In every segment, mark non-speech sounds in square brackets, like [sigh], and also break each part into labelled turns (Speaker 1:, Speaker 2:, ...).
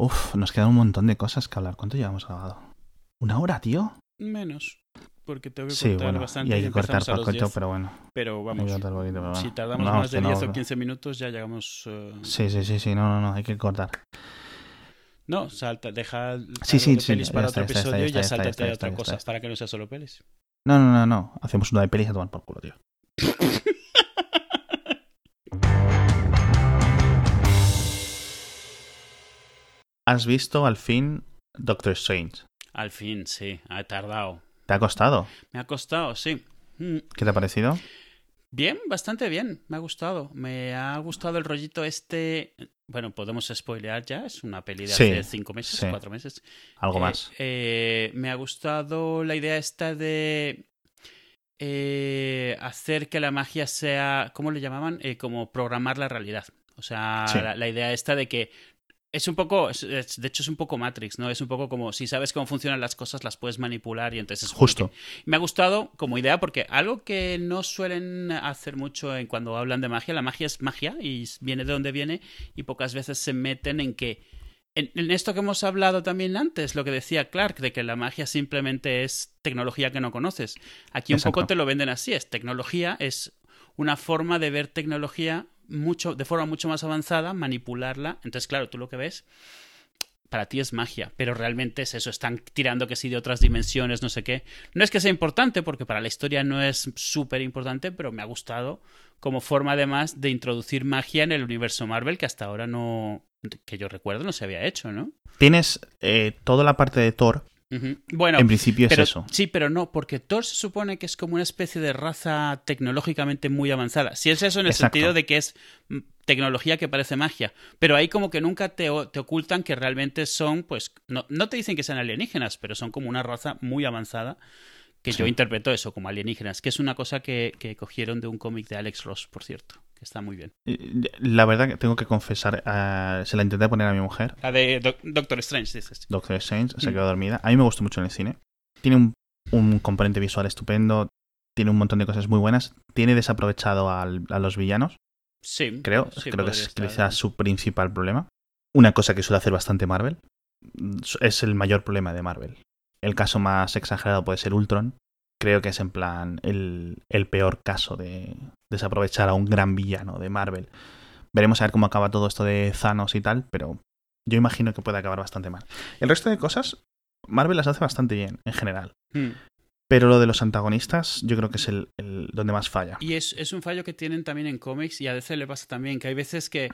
Speaker 1: Uf, nos quedan un montón de cosas que hablar. ¿Cuánto llevamos grabado? ¿Una hora, tío?
Speaker 2: Menos. Porque tengo que
Speaker 1: Sí,
Speaker 2: cortar
Speaker 1: bueno,
Speaker 2: bastante.
Speaker 1: y hay que
Speaker 2: empezamos
Speaker 1: cortar
Speaker 2: a los
Speaker 1: poquito,
Speaker 2: 10.
Speaker 1: pero bueno.
Speaker 2: Pero vamos,
Speaker 1: poquito, pero bueno.
Speaker 2: si tardamos más de
Speaker 1: que no-
Speaker 2: 10 o 15 minutos ya llegamos... eh,
Speaker 1: Sí, sí, sí, sí, no, no, no, hay que cortar.
Speaker 2: No, salta, deja
Speaker 1: Sí, sí,
Speaker 2: de
Speaker 1: sí,
Speaker 2: pelis para
Speaker 1: está,
Speaker 2: otro
Speaker 1: está,
Speaker 2: episodio y ya sáltate a otra cosa para que no sea solo pelis.
Speaker 1: No, no, no, no. Hacemos una de pelis a tomar por culo, tío. ¿Has visto al fin Doctor Strange?
Speaker 2: Al fin, sí, ha tardado.
Speaker 1: ¿Te ha costado?
Speaker 2: Me ha costado, sí. Mm,
Speaker 1: ¿Qué te ha parecido?
Speaker 2: Bien, bastante bien, me ha gustado. Me ha gustado el rollito este... Bueno, podemos spoilear ya, es una peli de
Speaker 1: Sí,
Speaker 2: hace cinco meses,
Speaker 1: sí.
Speaker 2: cuatro meses.
Speaker 1: Algo
Speaker 2: Eh,
Speaker 1: más.
Speaker 2: eh, me ha gustado la idea esta de eh, hacer que la magia sea, ¿cómo le llamaban? Como programar la realidad. O sea,
Speaker 1: Sí.
Speaker 2: la, la idea esta de que es un poco, es- es- de hecho es un poco Matrix, ¿no? Es un poco como si sabes cómo funcionan las cosas, las puedes manipular y entonces... es
Speaker 1: Justo.
Speaker 2: me ha gustado como idea porque algo que no suelen hacer mucho en cuando hablan de magia, la magia es magia y viene de donde viene y pocas veces se meten en que en, en esto que hemos hablado también antes, lo que decía Clark, de que la magia simplemente es tecnología que no conoces. Aquí un
Speaker 1: Exacto.
Speaker 2: poco te lo venden así, es tecnología, es una forma de ver tecnología mucho, de forma mucho más avanzada, manipularla. Entonces, claro, tú lo que ves para ti es magia, pero realmente es eso, están tirando que sí de otras dimensiones, no sé qué. No es que sea importante, porque para la historia no es súper importante, pero me ha gustado como forma además de introducir magia en el universo Marvel, que hasta ahora no, que yo recuerdo, no se había hecho, ¿no?
Speaker 1: Tienes eh, toda la parte de Thor.
Speaker 2: Bueno,
Speaker 1: en principio
Speaker 2: pero,
Speaker 1: es eso.
Speaker 2: Sí, pero no, porque Thor se supone que es como una especie de raza tecnológicamente muy avanzada. Si es eso en el
Speaker 1: Exacto.
Speaker 2: sentido de que es mm, tecnología que parece magia. Pero ahí como que nunca te, te ocultan que realmente son, pues, no, no te dicen que sean alienígenas, pero son como una raza muy avanzada. Que yo interpreto eso como alienígenas, que es una cosa que, que cogieron de un cómic de Alex Ross, por cierto, que está muy bien.
Speaker 1: Eh, La verdad que tengo que confesar, eh, se la intenté poner a mi mujer,
Speaker 2: La de Doc- Doctor Strange, dices.
Speaker 1: Doctor Strange, se
Speaker 2: Mm.
Speaker 1: quedó dormida. A mí me gustó mucho en el cine. Tiene un, un componente visual estupendo, tiene un montón de cosas muy buenas. Tiene desaprovechado al- a los villanos,
Speaker 2: Sí,
Speaker 1: creo.
Speaker 2: sí,
Speaker 1: creo que es
Speaker 2: estar.
Speaker 1: quizás su principal problema. Una cosa que suele hacer bastante Marvel. Es el mayor problema de Marvel. El caso más exagerado puede ser Ultron. Creo que es en plan el, el peor caso de desaprovechar a un gran villano de Marvel. Veremos a ver cómo acaba todo esto de Thanos y tal, pero yo imagino que puede acabar bastante mal. El resto de cosas, Marvel las hace bastante bien, en general.
Speaker 2: Mm.
Speaker 1: Pero lo de los antagonistas, yo creo que es el, el donde más falla.
Speaker 2: Y es, es un fallo que tienen también en cómics y a DC le pasa también, que hay veces que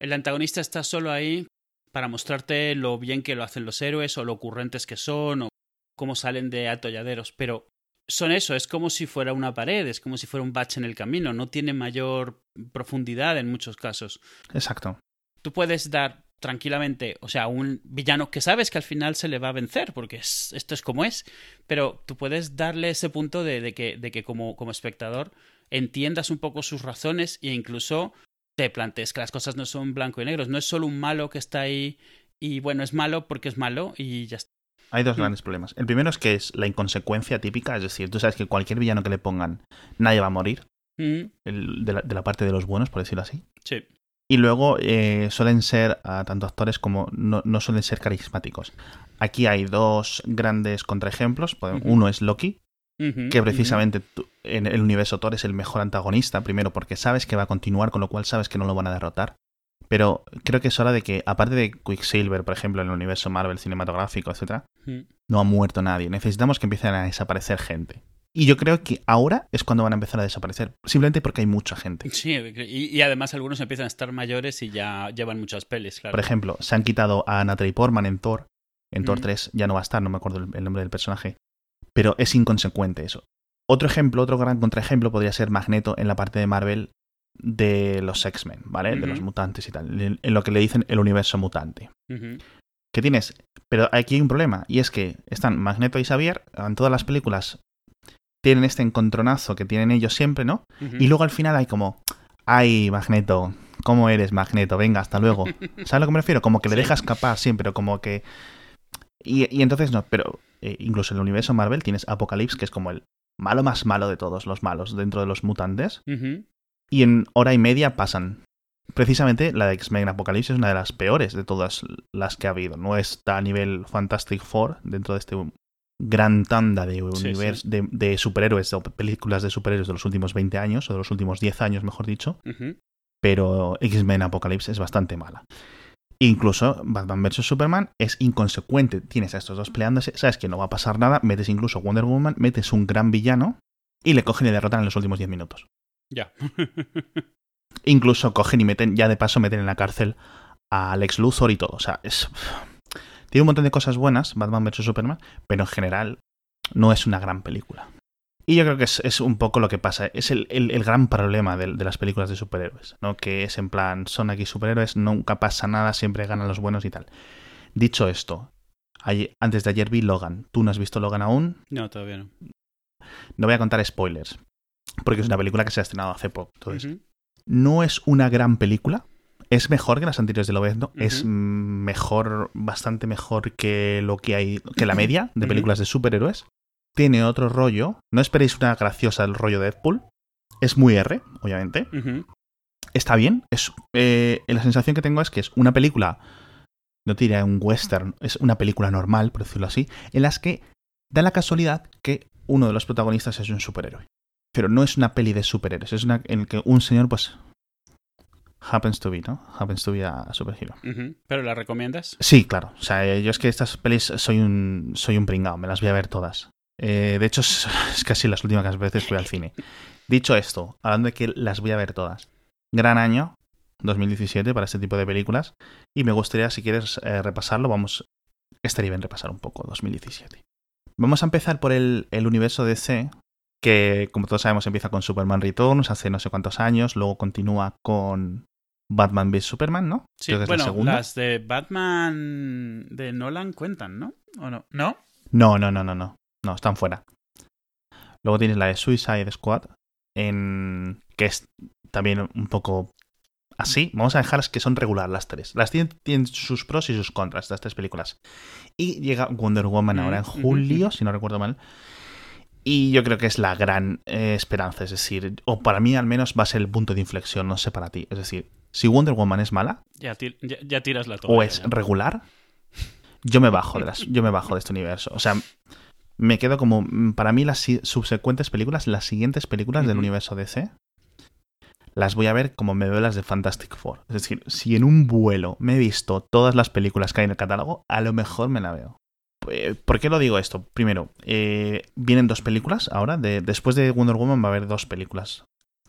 Speaker 2: el antagonista está solo ahí para mostrarte lo bien que lo hacen los héroes o lo ocurrentes que son o cómo salen de atolladeros, pero son eso, es como si fuera una pared, es como si fuera un bache en el camino, no tiene mayor profundidad en muchos casos.
Speaker 1: Exacto.
Speaker 2: Tú puedes dar tranquilamente, o sea, un villano que sabes que al final se le va a vencer, porque es, esto es como es, pero tú puedes darle ese punto de, de que, de que como, como espectador entiendas un poco sus razones e incluso te plantees que las cosas no son blanco y negro, no es solo un malo que está ahí y bueno, es malo porque es malo y ya está.
Speaker 1: Hay dos grandes problemas. El primero es que es la inconsecuencia típica, es decir, tú sabes que cualquier villano que le pongan, nadie va a morir,
Speaker 2: Mm,
Speaker 1: el- de, la, de la parte de los buenos, por decirlo así.
Speaker 2: sí.
Speaker 1: Y luego eh, suelen ser, ah, tanto actores como no, no suelen ser carismáticos. Aquí hay dos grandes contraejemplos. Uno es Loki, que precisamente tú- en el universo Thor es el mejor antagonista, primero porque sabes que va a continuar, con lo cual sabes que no lo van a derrotar. Pero creo que es hora de que, aparte de Quicksilver, por ejemplo, en el universo Marvel cinematográfico, etc.,
Speaker 2: Mm.
Speaker 1: no ha muerto nadie. Necesitamos que empiecen a desaparecer gente. Y yo creo que ahora es cuando van a empezar a desaparecer, simplemente porque hay mucha gente.
Speaker 2: Sí, y, y además algunos empiezan a estar mayores y ya llevan muchas pelis, claro.
Speaker 1: Por ejemplo, se han quitado a Natalie Portman en Thor. En Thor
Speaker 2: Mm.
Speaker 1: 3 ya no va a estar, no me acuerdo el, el nombre del personaje. Pero es inconsecuente eso. Otro ejemplo, otro gran contraejemplo podría ser Magneto en la parte de Marvel de los X-Men, ¿vale? De los mutantes y tal. En, en lo que le dicen el universo mutante.
Speaker 2: Ujú.
Speaker 1: ¿Qué tienes? Pero aquí hay un problema, y es que están Magneto y Xavier, en todas las películas tienen este encontronazo que tienen ellos siempre, ¿no? Y luego al final hay como, ay, Magneto, ¿cómo eres, Magneto? Venga, hasta luego. [laughs] ¿Sabes a lo que me refiero? Como que le
Speaker 2: Sí.
Speaker 1: dejas escapar siempre, como que... Y, y entonces no, pero eh, incluso en el universo Marvel tienes Apocalypse, que es como el malo más malo de todos los malos dentro de los mutantes. Y en hora y media pasan. precisamente la de X-Men Apocalypse es una de las peores de todas las que ha habido. No está a nivel Fantastic Four dentro de este gran tanda de, univers-
Speaker 2: sí.
Speaker 1: de, de superhéroes o películas de superhéroes de los últimos 20 años o de los últimos 10 años, mejor dicho. Pero X-Men Apocalypse es bastante mala. Incluso Batman vs. Superman es inconsecuente. Tienes a estos dos peleándose, sabes que no va a pasar nada, metes incluso Wonder Woman, metes un gran villano y le cogen y le derrotan en los últimos 10 minutos.
Speaker 2: Ya.
Speaker 1: Incluso cogen y meten, ya de paso meten en la cárcel a Lex Luthor y todo. O sea, es... Tiene un montón de cosas buenas, Batman vs. Superman, pero en general no es una gran película. Y yo creo que es, es un poco lo que pasa. Es el, el- el gran problema de, de las películas de superhéroes, ¿no? Que es en plan, son aquí superhéroes, nunca pasa nada, siempre ganan los buenos y tal. Dicho esto, ayer- antes de ayer vi Logan. ¿Tú no has visto Logan aún?
Speaker 2: No, todavía no.
Speaker 1: No voy a contar spoilers, porque es una película que se ha estrenado hace poco. Entonces, no es una gran película. Es mejor que las anteriores de Lobezno. Es
Speaker 2: Ujú.
Speaker 1: mm, mejor, bastante mejor que lo que hay, que la media de películas de superhéroes. Tiene otro rollo. No esperéis una graciosa del rollo Deadpool. Es muy R, obviamente. Está bien. Es, eh, la sensación que tengo es que es una película, no te diré un western, es una película normal, por decirlo así, en las que da la casualidad que uno de los protagonistas es un superhéroe. Pero no es una peli de superhéroes, es una en que un señor, pues, happens to be, ¿no? Happens to be a superhero.
Speaker 2: ¿Pero la recomiendas?
Speaker 1: Sí, claro. O sea, eh, yo es que estas pelis soy un, soy un pringao, me las voy a ver todas. Eh, de hecho, [laughs] es, es casi las últimas veces que voy al cine. Dicho esto, hablando de que las voy a ver todas. Gran año, 2017, para este tipo de películas. Y me gustaría, si quieres eh, repasarlo, vamos. Estaría bien repasar un poco 2017. Vamos a empezar por el, el universo DC, que como todos sabemos empieza con Superman Returns hace no sé cuántos años, luego continúa con Batman v Superman, ¿no?
Speaker 2: Sí,
Speaker 1: Creo que es
Speaker 2: bueno,
Speaker 1: la segunda.
Speaker 2: las de Batman de Nolan cuentan, ¿no? ¿O no? ¿No?
Speaker 1: No, no, no, no, no. No, están fuera. Luego tienes la de Suicide Squad, en... que es también un poco así. Vamos a dejar que son regular las tres. Las tienen, tienen sus pros y sus contras, estas tres películas. Y llega Wonder Woman
Speaker 2: Mm,
Speaker 1: ahora en
Speaker 2: ujú,
Speaker 1: julio, si no recuerdo mal. Y yo creo que es la gran eh, esperanza, es decir, o para mí al menos va a ser el punto de inflexión, no sé para ti. Es decir, si Wonder Woman es mala,
Speaker 2: Ya, ti- ya- ya tiras la toalla.
Speaker 1: o es
Speaker 2: ya.
Speaker 1: regular, yo me bajo de las, yo me bajo de este universo. O sea, me quedo como mm, para mí las si- subsecuentes películas, las siguientes películas del universo DC, las voy a ver como me veo las de Fantastic Four. Es decir, si en un vuelo me he visto todas las películas que hay en el catálogo, a lo mejor me la veo. Eh, ¿Por qué lo digo esto? Primero, eh, vienen dos películas ahora. De, después de Wonder Woman va a haber dos películas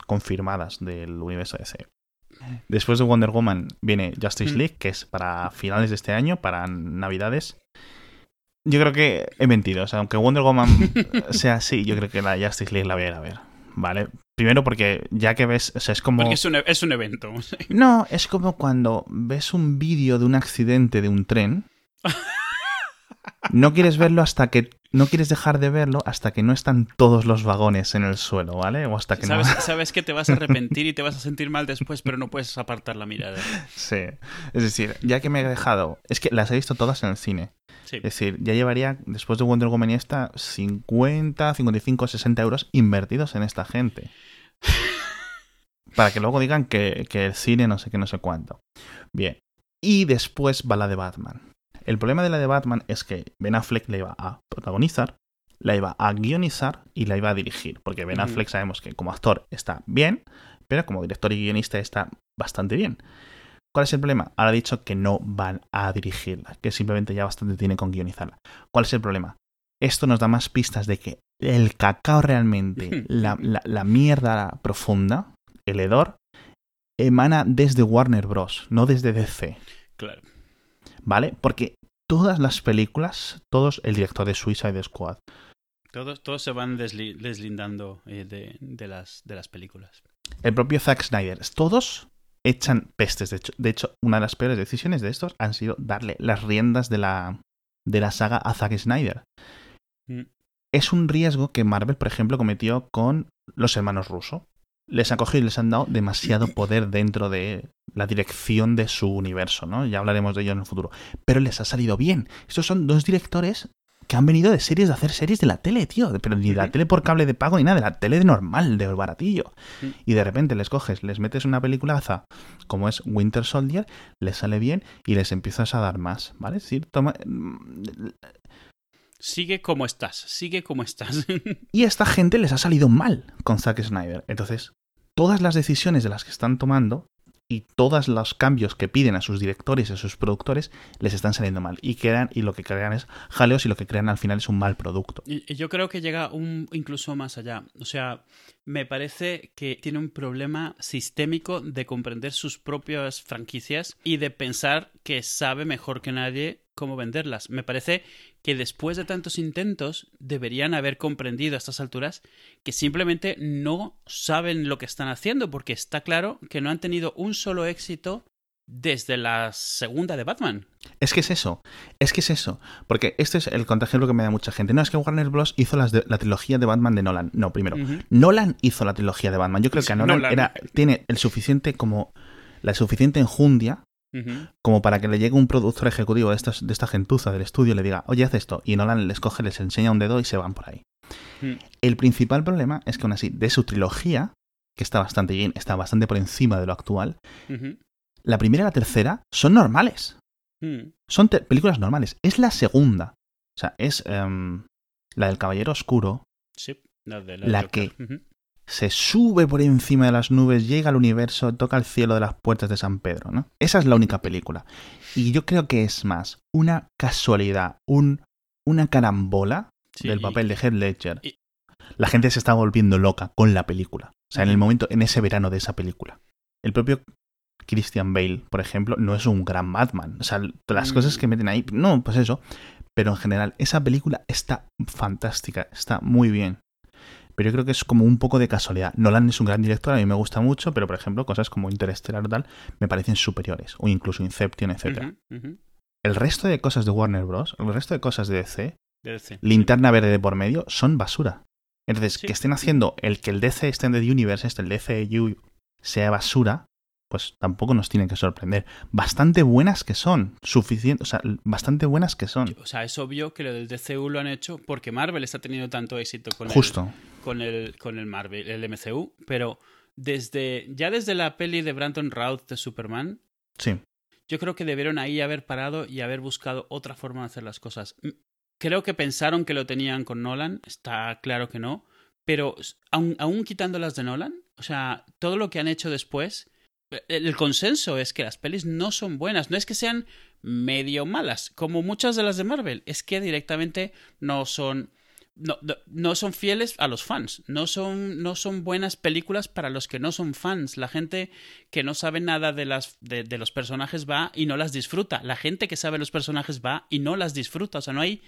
Speaker 1: confirmadas del universo DC. Después de Wonder Woman viene Justice
Speaker 2: Mm.
Speaker 1: League, que es para finales de este año, para Navidades. Yo creo que he mentido. O sea, aunque Wonder Woman [laughs] sea así, yo creo que la Justice League la voy a ir a ver. ¿Vale? Primero porque ya que ves, o sea, es como...
Speaker 2: Porque es un, e- es un evento. [laughs]
Speaker 1: No, es como cuando ves un vídeo de un accidente de un tren. [laughs] No quieres verlo hasta que. No quieres dejar de verlo hasta que no están todos los vagones en el suelo, ¿vale? O hasta que
Speaker 2: ¿Sabes,
Speaker 1: no. [laughs]
Speaker 2: sabes que te vas a arrepentir y te vas a sentir mal después, pero no puedes apartar la mirada.
Speaker 1: Sí. Es decir, ya que me he dejado. Es que las he visto todas en el cine.
Speaker 2: Sí.
Speaker 1: Es decir, ya llevaría, después de Wonder Woman y esta, 50, 55, 60 euros invertidos en esta gente. [laughs] Para que luego digan que, que el cine no sé qué, no sé cuánto. Bien. Y después va la de Batman. El problema de la de Batman es que Ben Affleck la iba a protagonizar, la iba a guionizar y la iba a dirigir. Porque Ben. Affleck sabemos que como actor está bien, pero como director y guionista está bastante bien. ¿Cuál es el problema? Ahora ha dicho que no van a dirigirla, que simplemente ya bastante tiene con guionizarla. ¿Cuál es el problema? Esto nos da más pistas de que el cacao realmente, [laughs] la, la- la mierda profunda, el hedor, emana desde Warner Bros., no desde DC.
Speaker 2: Claro.
Speaker 1: ¿Vale? Porque todas las películas, todos, el director de Suicide Squad,
Speaker 2: Todos, todos se van desli- deslindando eh, de, de las, de las películas.
Speaker 1: el propio Zack Snyder, todos echan pestes. De hecho, de hecho, una de las peores decisiones de estos han sido darle las riendas de la, de la saga a Zack Snyder.
Speaker 2: Mm.
Speaker 1: Es un riesgo que Marvel, por ejemplo, cometió con los hermanos Russo. Les han cogido y les han dado demasiado poder dentro de la dirección de su universo, ¿no? Ya hablaremos de ello en el futuro. Pero les ha salido bien. Estos son dos directores que han venido de series de hacer series de la tele, tío. Pero ni de la tele por cable de pago ni nada, de la tele de normal, de baratillo. Y de repente les coges, les metes una peliculaza como es Winter Soldier, les sale bien y les empiezas a dar más, ¿vale? Es decir, toma...
Speaker 2: Sigue como estás, sigue como estás.
Speaker 1: y a esta gente les ha salido mal con Zack Snyder. Entonces, todas las decisiones de las que están tomando y todos los cambios que piden a sus directores y a sus productores les están saliendo mal y crean y lo que crean es jaleos y lo que crean al final es un mal producto.
Speaker 2: Y yo creo que llega un incluso más allá. O sea, me parece que tiene un problema sistémico de comprender sus propias franquicias y de pensar que sabe mejor que nadie cómo venderlas. Me parece que después de tantos intentos deberían haber comprendido a estas alturas que simplemente no saben lo que están haciendo porque está claro que no han tenido un solo éxito desde la segunda de Batman.
Speaker 1: Es que es eso, es que es eso, porque este es el contagio que me da mucha gente. No, es que Warner Bros. hizo las la trilogía de Batman de Nolan. No, primero, Nolan hizo la trilogía de Batman. Yo creo que a Nolan, Era, tiene el suficiente como la suficiente enjundia como para que le llegue un productor ejecutivo de, de esta gentuza del estudio y le diga, oye, haz esto. Y Nolan les coge, les enseña un dedo y se van por ahí. El principal problema es que aún así, de su trilogía, que está bastante bien, está bastante por encima de lo actual, la primera y la tercera son normales. Son películas normales. Es la segunda. O sea, es em, la del Caballero Oscuro.
Speaker 2: Sí, la, de
Speaker 1: la, que se sube por encima de las nubes, llega al universo, toca el cielo de las puertas de San Pedro, ¿no? Esa es la única película. Y yo creo que es más una casualidad, un, una carambola del papel de Heath Ledger. La gente se está volviendo loca con la película. O sea, en el momento, en ese verano de esa película. El propio Christian Bale, por ejemplo, no es un gran Batman. O sea, las cosas que meten ahí, no, pues eso. Pero en general, esa película está fantástica, está muy bien pero yo creo que es como un poco de casualidad. Nolan es un gran director, a mí me gusta mucho, pero por ejemplo, cosas como Interstellar o tal me parecen superiores, o incluso Inception, etc. El resto de cosas de Warner Bros., el resto de cosas de DC, linterna verde de por medio, son basura. Entonces, que estén haciendo el que el DC Extended Universe, este, el DCU, sea basura, pues tampoco nos tiene que sorprender. Bastante buenas que son, suficiente, o sea, bastante buenas que son.
Speaker 2: O sea, es obvio que lo del DCU lo han hecho porque Marvel está teniendo tanto éxito con
Speaker 1: Justo.
Speaker 2: El, con el con el Marvel, el MCU, pero desde ya desde la peli de Brandon Routh de Superman,
Speaker 1: sí.
Speaker 2: Yo creo que debieron ahí haber parado y haber buscado otra forma de hacer las cosas. Creo que pensaron que lo tenían con Nolan, está claro que no, pero aún, aún quitándolas de Nolan, o sea, todo lo que han hecho después el consenso es que las pelis no son buenas, no es que sean medio malas, como muchas de las de Marvel, es que directamente no son no, no, son fieles a los fans, no son, no son buenas películas para los que no son fans. La gente que no sabe nada de, las, de, de, los personajes va y no las disfruta. La gente que sabe los personajes va y no las disfruta. O sea, no hay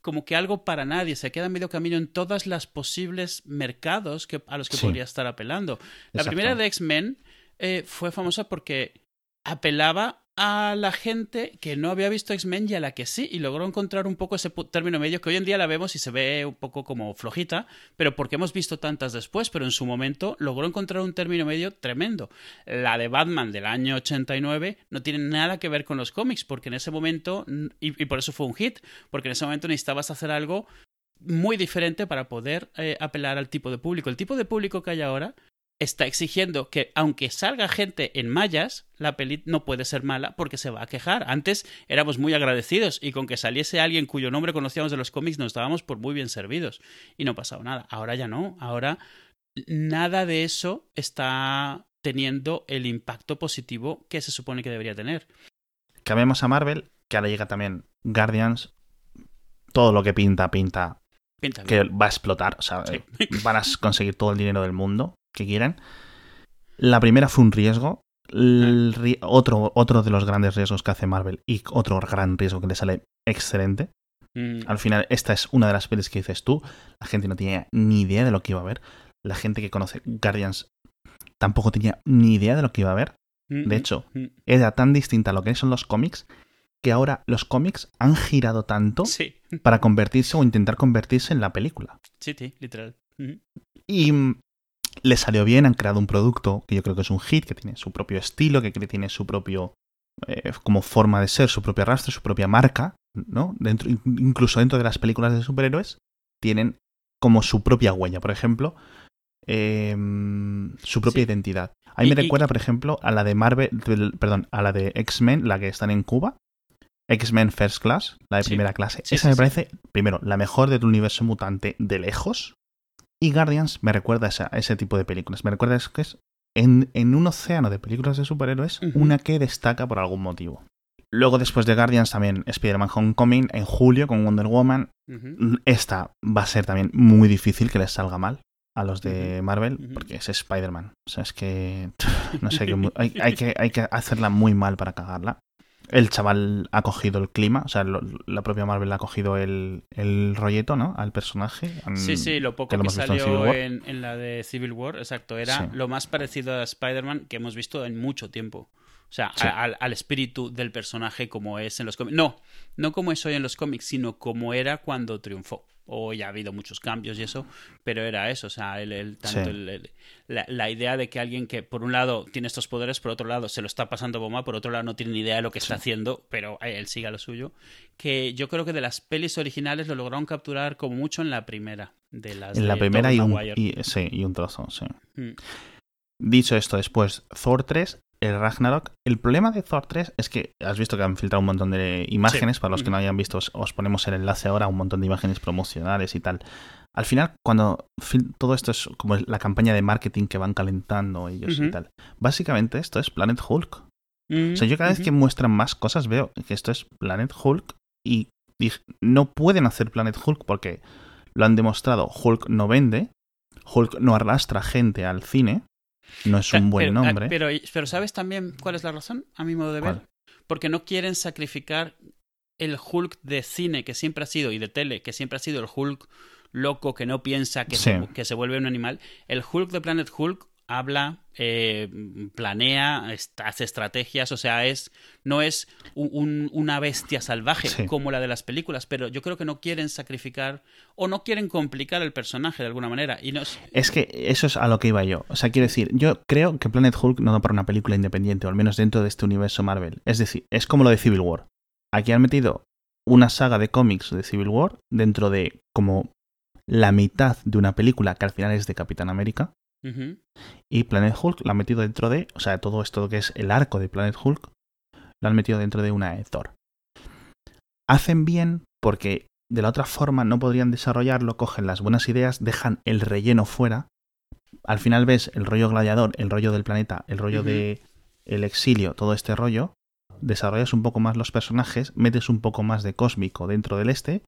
Speaker 2: como que algo para nadie. Se queda medio camino en todas las posibles mercados que, a los que podría estar apelando. La primera de X-Men eh, fue famosa porque apelaba a la gente que no había visto X-Men y a la que sí, y logró encontrar un poco ese término medio que hoy en día la vemos y se ve un poco como flojita, pero porque hemos visto tantas después, pero en su momento logró encontrar un término medio tremendo. La de Batman del año 89 no tiene nada que ver con los cómics, porque en ese momento, y, por eso fue un hit, porque en ese momento necesitabas hacer algo muy diferente para poder eh, apelar al tipo de público. El tipo de público que hay ahora está exigiendo que aunque salga gente en mallas, la peli no puede ser mala porque se va a quejar. Antes éramos muy agradecidos y con que saliese alguien cuyo nombre conocíamos de los cómics nos dábamos por muy bien servidos y no pasaba nada. Ahora ya no, ahora nada de eso está teniendo el impacto positivo que se supone que debería tener.
Speaker 1: Cambiamos a Marvel, que ahora llega también Guardians. Todo lo que pinta, pinta, que va a explotar. O sea, van a conseguir todo el dinero del mundo que quieran. La primera fue un riesgo. otro, otro de los grandes riesgos que hace Marvel y otro gran riesgo que le sale excelente. Mm. Al final, esta es una de las pelis que dices tú. La gente no tenía ni idea de lo que iba a ver. La gente que conoce Guardians tampoco tenía ni idea de lo que iba a ver. Mm, de mm, hecho, era tan distinta a lo que son los cómics que ahora los cómics han girado tanto para convertirse o intentar convertirse en la película.
Speaker 2: Sí, sí, literal.
Speaker 1: Y le salió bien, han creado un producto que yo creo que es un hit, que tiene su propio estilo, que tiene su propio, eh, como forma de ser, su propio arrastre, su propia marca, ¿no? Dentro, incluso dentro de las películas de superhéroes, tienen como su propia huella. Por ejemplo, em, su propia
Speaker 2: Sí.
Speaker 1: identidad. A mí
Speaker 2: Y-
Speaker 1: me
Speaker 2: y-
Speaker 1: recuerda, por ejemplo, a la de Marvel, perdón, a la de X-Men, la que están en Cuba. X-Men First Class, la de
Speaker 2: Sí.
Speaker 1: primera clase.
Speaker 2: Sí,
Speaker 1: Esa me parece, primero, la mejor del universo mutante de lejos. Y Guardians me recuerda a, esa- a ese tipo de películas. Me recuerda es que es en, en un océano de películas de superhéroes, una que destaca por algún motivo. Luego, después de Guardians, también Spider-Man Homecoming en julio con Wonder Woman.
Speaker 2: Ujú.
Speaker 1: Esta va a ser también muy difícil que les salga mal a los de Marvel, porque es Spider-Man. O sea, es que. [laughs] No sé, que hay, hay [laughs] que, hay que hacerla muy mal para cagarla. El chaval ha cogido el clima, o sea, lo- la propia Marvel ha cogido el, el rolleto, ¿no? Al personaje.
Speaker 2: Sí, sí, lo poco
Speaker 1: que lo
Speaker 2: que,
Speaker 1: en
Speaker 2: salió en, en la de Civil War, exacto, era
Speaker 1: Sí.
Speaker 2: lo más parecido a Spider-Man que hemos visto en mucho tiempo. O sea,
Speaker 1: Sí.
Speaker 2: a- al, al espíritu del personaje como es en los cómics. No, no como es hoy en los cómics, sino como era cuando triunfó. Hoy ha habido muchos cambios y eso, pero era eso, o sea, el, el- tanto
Speaker 1: Sí.
Speaker 2: el- el- la, la idea de que alguien que por un lado tiene estos poderes, por otro lado se lo está pasando bomba, por otro lado no tiene ni idea de lo que está haciendo, pero eh, él sigue a lo suyo, que yo creo que de las pelis originales lo lograron capturar como mucho en la primera. De las
Speaker 1: En la primera y un, y, sí, y un trozo, sí.
Speaker 2: Mm.
Speaker 1: Dicho esto, después, Thor 3, el Ragnarok. El problema de Thor 3 es que has visto que han filtrado un montón de imágenes.
Speaker 2: Sí.
Speaker 1: Para los que no hayan visto, os, os ponemos el enlace ahora, un montón de imágenes promocionales y tal. Al final, cuando todo esto es como la campaña de marketing que van calentando ellos y tal. Básicamente, esto es Planet Hulk.
Speaker 2: Mm,
Speaker 1: O sea, yo cada vez que muestran más cosas veo que esto es Planet Hulk y no pueden hacer Planet Hulk porque lo han demostrado. Hulk no vende, Hulk no arrastra gente al cine, no es un buen
Speaker 2: Pero- ah,
Speaker 1: nombre.
Speaker 2: Pero, pero ¿sabes también cuál es la razón, a mi modo de ver?
Speaker 1: ¿Cuál?
Speaker 2: Porque no quieren sacrificar el Hulk de cine que siempre ha sido y de tele, que siempre ha sido el Hulk loco que no piensa, que, se, que se vuelve un animal. El Hulk de Planet Hulk habla, eh, planea, hace estrategias, o sea, es no es un- un- una bestia salvaje
Speaker 1: Sí.
Speaker 2: como la de las películas, pero yo creo que no quieren sacrificar o no quieren complicar el personaje de alguna manera. Y no es-
Speaker 1: Es que eso es a lo que iba yo. O sea, quiero decir, yo creo que Planet Hulk no da para una película independiente, o al menos dentro de este universo Marvel. Es decir, es como lo de Civil War. Aquí han metido una saga de cómics de Civil War dentro de como la mitad de una película que al final es de Capitán América. Y Planet Hulk lo han metido dentro de, o sea, todo esto que es el arco de Planet Hulk, lo han metido dentro de una Thor. Hacen bien porque de la otra forma no podrían desarrollarlo, cogen las buenas ideas, dejan el relleno fuera. Al final ves el rollo gladiador, el rollo del planeta, el rollo de el exilio, todo este rollo. Desarrollas un poco más los personajes, metes un poco más de cósmico dentro del este.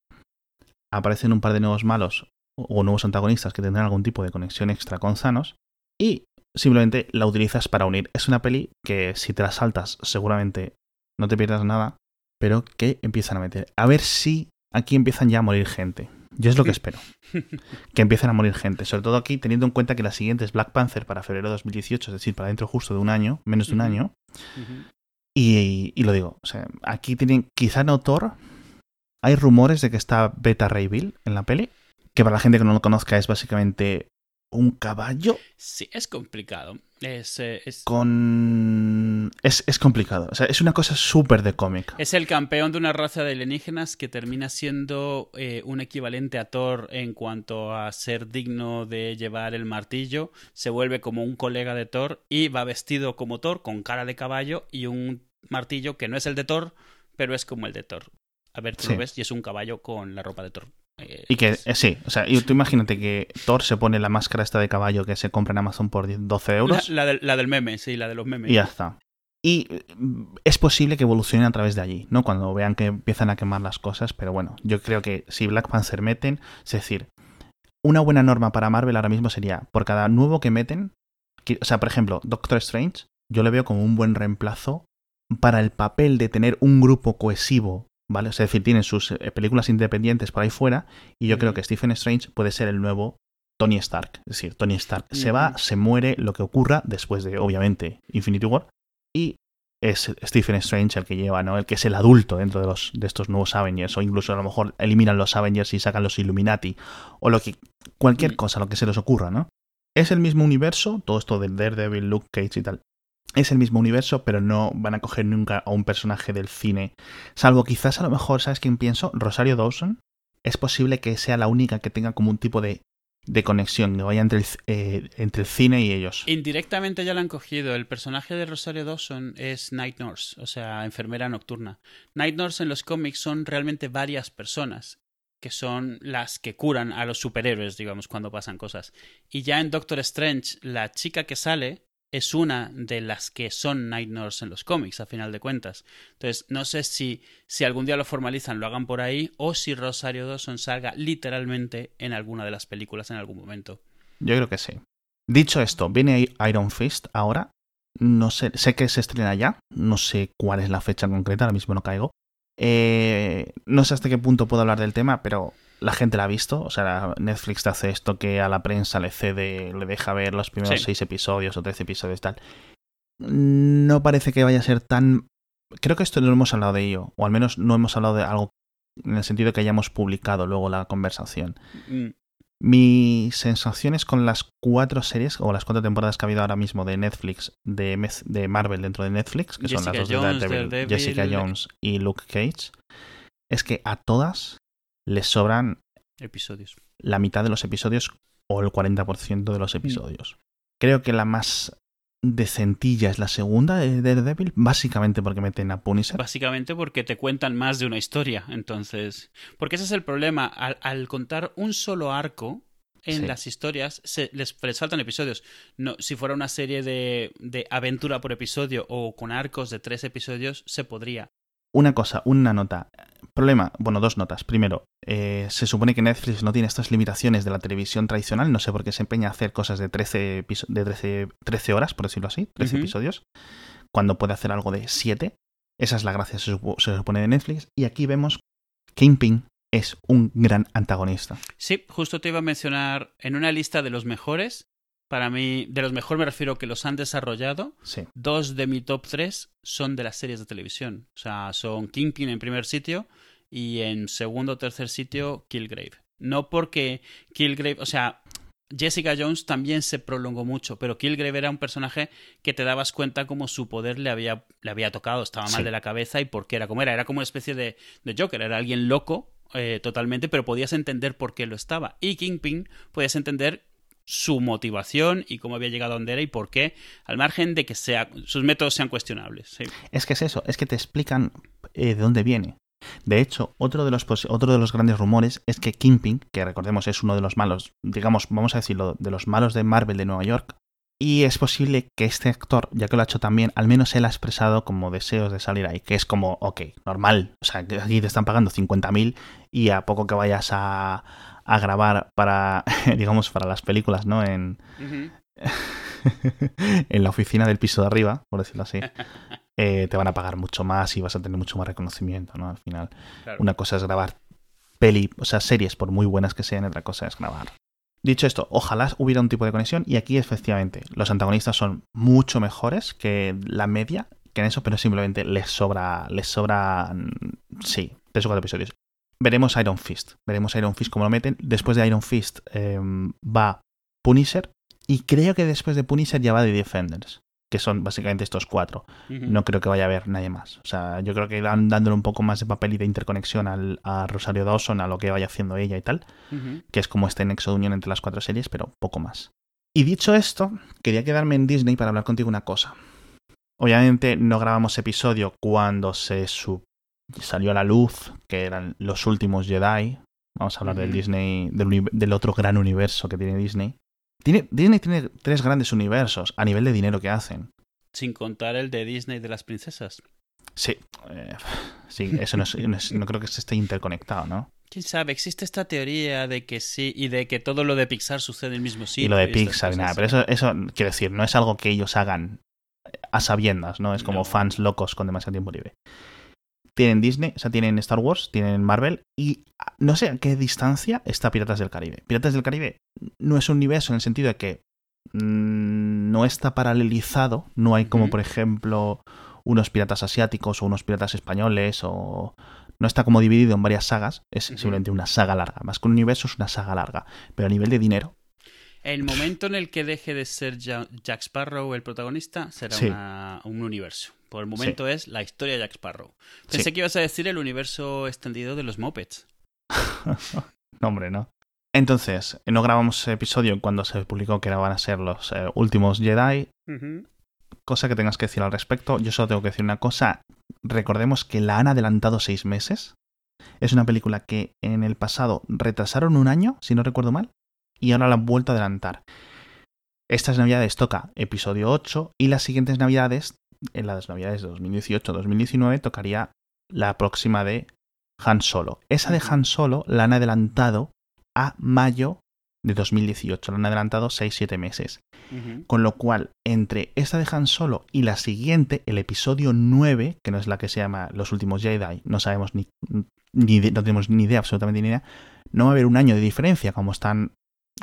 Speaker 1: Aparecen un par de nuevos malos o nuevos antagonistas que tendrán algún tipo de conexión extra con Thanos. Y simplemente la utilizas para unir. Es una peli que si te la saltas seguramente no te pierdas nada, pero que empiezan a meter. A ver si aquí empiezan ya a morir gente. Yo es lo que espero. Que empiecen a morir gente. Sobre todo aquí teniendo en cuenta que la siguiente es Black Panther para febrero de 2018, es decir, para dentro justo de un año, menos de un año. Y, y lo digo, o sea, aquí tienen, quizá no Thor, hay rumores de que está Beta Ray Bill en la peli, que para la gente que no lo conozca es básicamente un caballo
Speaker 2: Sí, es complicado. Es, eh, es,
Speaker 1: con... Es, es complicado, o sea, es una cosa súper de cómic.
Speaker 2: es el campeón de una raza de alienígenas que termina siendo eh, un equivalente a Thor en cuanto a ser digno de llevar el martillo. Se vuelve como un colega de Thor y va vestido como Thor, con cara de caballo y un martillo que no es el de Thor, pero es como el de Thor. A ver, tú
Speaker 1: Sí.
Speaker 2: lo ves y es un caballo con la ropa de Thor.
Speaker 1: Y que, eh, sí, o sea, y tú imagínate que Thor se pone la máscara esta de caballo que se compra en Amazon por 10, 12
Speaker 2: la,
Speaker 1: euros
Speaker 2: la del, la del meme, sí, la de los memes.
Speaker 1: y ya está. Y eh, es posible que evolucionen a través de allí, ¿no? Cuando vean que empiezan a quemar las cosas, pero bueno, yo creo que si Black Panther meten, es decir, una buena norma para Marvel ahora mismo sería, por cada nuevo que meten, que- o sea, por ejemplo, Doctor Strange, yo le veo como un buen reemplazo para el papel de tener un grupo cohesivo, ¿vale? O sea, es decir, tienen sus eh, películas independientes por ahí fuera, y yo creo que Stephen Strange puede ser el nuevo Tony Stark. Es decir, Tony Stark se va, se muere, lo que ocurra después de, obviamente, Infinity War, y es Stephen Strange el que lleva, ¿no? El que es el adulto dentro de los de estos nuevos Avengers o incluso a lo mejor eliminan los Avengers y sacan los Illuminati o lo que cualquier
Speaker 2: Mm.
Speaker 1: cosa, lo que se les ocurra, ¿no? Es el mismo universo, todo esto del Daredevil, Luke Cage y tal. Es el mismo universo, pero no van a coger nunca a un personaje del cine. Salvo quizás a lo mejor, ¿sabes quién pienso? Rosario Dawson. Es posible que sea la única que tenga como un tipo de, de conexión, que vaya entre el, eh, entre el cine y ellos.
Speaker 2: Indirectamente ya lo han cogido. El personaje de Rosario Dawson es Night Nurse, o sea, enfermera nocturna. Night Nurse en los cómics son realmente varias personas que son las que curan a los superhéroes, digamos, cuando pasan cosas. Y ya en Doctor Strange, la chica que sale es una de las que son Night Nurse en los cómics, a final de cuentas. Entonces, no sé si, si algún día lo formalizan, lo hagan por ahí, o si Rosario Dawson salga literalmente en alguna de las películas en algún momento.
Speaker 1: Yo creo que sí. Dicho esto, viene Iron Fist ahora. No sé, sé que se estrena ya. No sé cuál es la fecha concreta, ahora mismo no caigo. Eh, no sé hasta qué punto puedo hablar del tema, pero la gente la ha visto. O sea, Netflix te hace esto que a la prensa le cede, le deja ver los primeros
Speaker 2: Sí.
Speaker 1: seis episodios o trece episodios tal. No parece que vaya a ser tan. Creo que esto no hemos hablado de ello, o al menos no hemos hablado de algo en el sentido que hayamos publicado luego la conversación.
Speaker 2: Mm,
Speaker 1: Mis sensaciones con las cuatro series o las cuatro temporadas que ha habido ahora mismo de Netflix, de, de Marvel dentro de Netflix, que son las dos
Speaker 2: Jones,
Speaker 1: de Daredevil,
Speaker 2: Daredevil,
Speaker 1: Jessica Jones y Luke Cage, es que a todas les sobran
Speaker 2: episodios.
Speaker 1: la mitad de los episodios o el 40% de los
Speaker 2: Mm.
Speaker 1: episodios. Creo que la más decentilla es la segunda de Daredevil, básicamente porque meten a Punisher.
Speaker 2: Básicamente porque te cuentan más de una historia, entonces... Porque ese es el problema, al, al contar un solo arco en
Speaker 1: Sí.
Speaker 2: las historias, se, les, les faltan episodios. No, si fuera una serie de, de aventura por episodio o con arcos de tres episodios, se podría.
Speaker 1: Una cosa, una nota. Problema, bueno, dos notas. Primero, eh, se supone que Netflix no tiene estas limitaciones de la televisión tradicional, no sé por qué se empeña a hacer cosas de 13, episo- de 13, 13 horas, por decirlo así, 13
Speaker 2: Ujú.
Speaker 1: episodios, cuando puede hacer algo de 7. Esa es la gracia, se, supo- se supone, de Netflix. Y aquí vemos Kingpin es un gran antagonista.
Speaker 2: Sí, justo te iba a mencionar en una lista de los mejores. Para mí, de los mejores me refiero que los han desarrollado.
Speaker 1: Sí.
Speaker 2: Dos de mi top tres son de las series de televisión. O sea, son Kingpin en primer sitio y en segundo o tercer sitio Killgrave. No porque Killgrave, o sea, Jessica Jones también se prolongó mucho, pero Killgrave era un personaje que te dabas cuenta como su poder le había, le había tocado, estaba mal
Speaker 1: Sí.
Speaker 2: de la cabeza y por qué era como era. Era como una especie de, de Joker, era alguien loco eh, totalmente, pero podías entender por qué lo estaba. Y Kingpin podías entender su motivación y cómo había llegado a donde era y por qué, al margen de que sea, sus métodos sean cuestionables.
Speaker 1: Es que es eso, es que te explican eh, de dónde viene. De hecho, otro de, los, de los grandes rumores es que Kingpin, que recordemos es uno de los malos, digamos, vamos a decirlo, de los malos de Marvel de Nueva York, y es posible que este actor, ya que lo ha hecho también, al menos él ha expresado como deseos de salir ahí, que es como, ok, normal, o sea, aquí te están pagando 50.000 y a poco que vayas a, a grabar para, [laughs] digamos, para las películas, ¿no? En, [laughs] en la oficina del piso de arriba, por decirlo así, [laughs] eh, te van a pagar mucho más y vas a tener mucho más reconocimiento, ¿no? Al final,
Speaker 2: Claro.
Speaker 1: una cosa es grabar peli, o sea, series, por muy buenas que sean, otra cosa es grabar. Dicho esto, ojalá hubiera un tipo de conexión y aquí efectivamente los antagonistas son mucho mejores que la media, que en eso, pero simplemente les sobra, les sobra, sí, tres o cuatro episodios. Veremos Iron Fist, veremos Iron Fist cómo lo meten. Después de Iron Fist eh, va Punisher y creo que después de Punisher ya va The Defenders, que son básicamente estos cuatro. No creo que vaya a haber nadie más. O sea, yo creo que van dándole un poco más de papel y de interconexión al- a Rosario Dawson, a lo que vaya haciendo ella y tal, que es como este nexo de unión entre las cuatro series, pero poco más. Y dicho esto, quería quedarme en Disney para hablar contigo una cosa. Obviamente no grabamos episodio cuando se su- salió a la luz, que eran los últimos Jedi. Vamos a hablar del. Disney, del, otro gran universo que tiene Disney. Tiene, Disney tiene tres grandes universos a nivel de dinero que hacen.
Speaker 2: Sin contar el de Disney de las princesas.
Speaker 1: Sí, eh, sí, eso no, es- no es- no creo que se esté interconectado, ¿no?
Speaker 2: ¿Quién sabe? Existe esta teoría de que sí y de que todo lo de Pixar sucede en el mismo sitio.
Speaker 1: y lo de
Speaker 2: estas
Speaker 1: Pixar y nada, pero eso, eso, quiero decir, no es algo que ellos hagan a sabiendas, ¿no? Es como
Speaker 2: No.
Speaker 1: fans locos con demasiado tiempo libre. Tienen Disney, o sea, tienen Star Wars, tienen Marvel y ah, no sé a qué distancia está Piratas del Caribe. Piratas del Caribe no es un universo en el sentido de que mm, no está paralelizado, no hay como por ejemplo unos piratas asiáticos o unos piratas españoles o no está como dividido en varias sagas, es simplemente una saga larga. Más que un universo es una saga larga, pero a nivel de dinero
Speaker 2: El momento en el que deje de ser Jack Sparrow el protagonista será un universo. Por el momento es la historia de Jack Sparrow. Pensé que ibas a decir el universo extendido de los Muppets. [laughs]
Speaker 1: no, hombre, no. Entonces, no grabamos ese episodio cuando se publicó que van a ser los eh, últimos Jedi. Cosa que tengas que decir al respecto. Yo solo tengo que decir una cosa. Recordemos que la han adelantado seis meses. Es una película que en el pasado retrasaron un año, si no recuerdo mal, y ahora la han vuelto a adelantar. Estas navidades toca episodio 8 y las siguientes navidades, en las navidades de 2018-2019, tocaría la próxima de Han Solo. Esa de Han Solo la han adelantado a mayo de 2018. La han adelantado 6-7 meses. Con lo cual, entre esta de Han Solo y la siguiente, el episodio 9, que no es la que se llama Los últimos Jedi, no sabemos ni, ni no tenemos ni idea, absolutamente ni idea, no va a haber un año de diferencia como están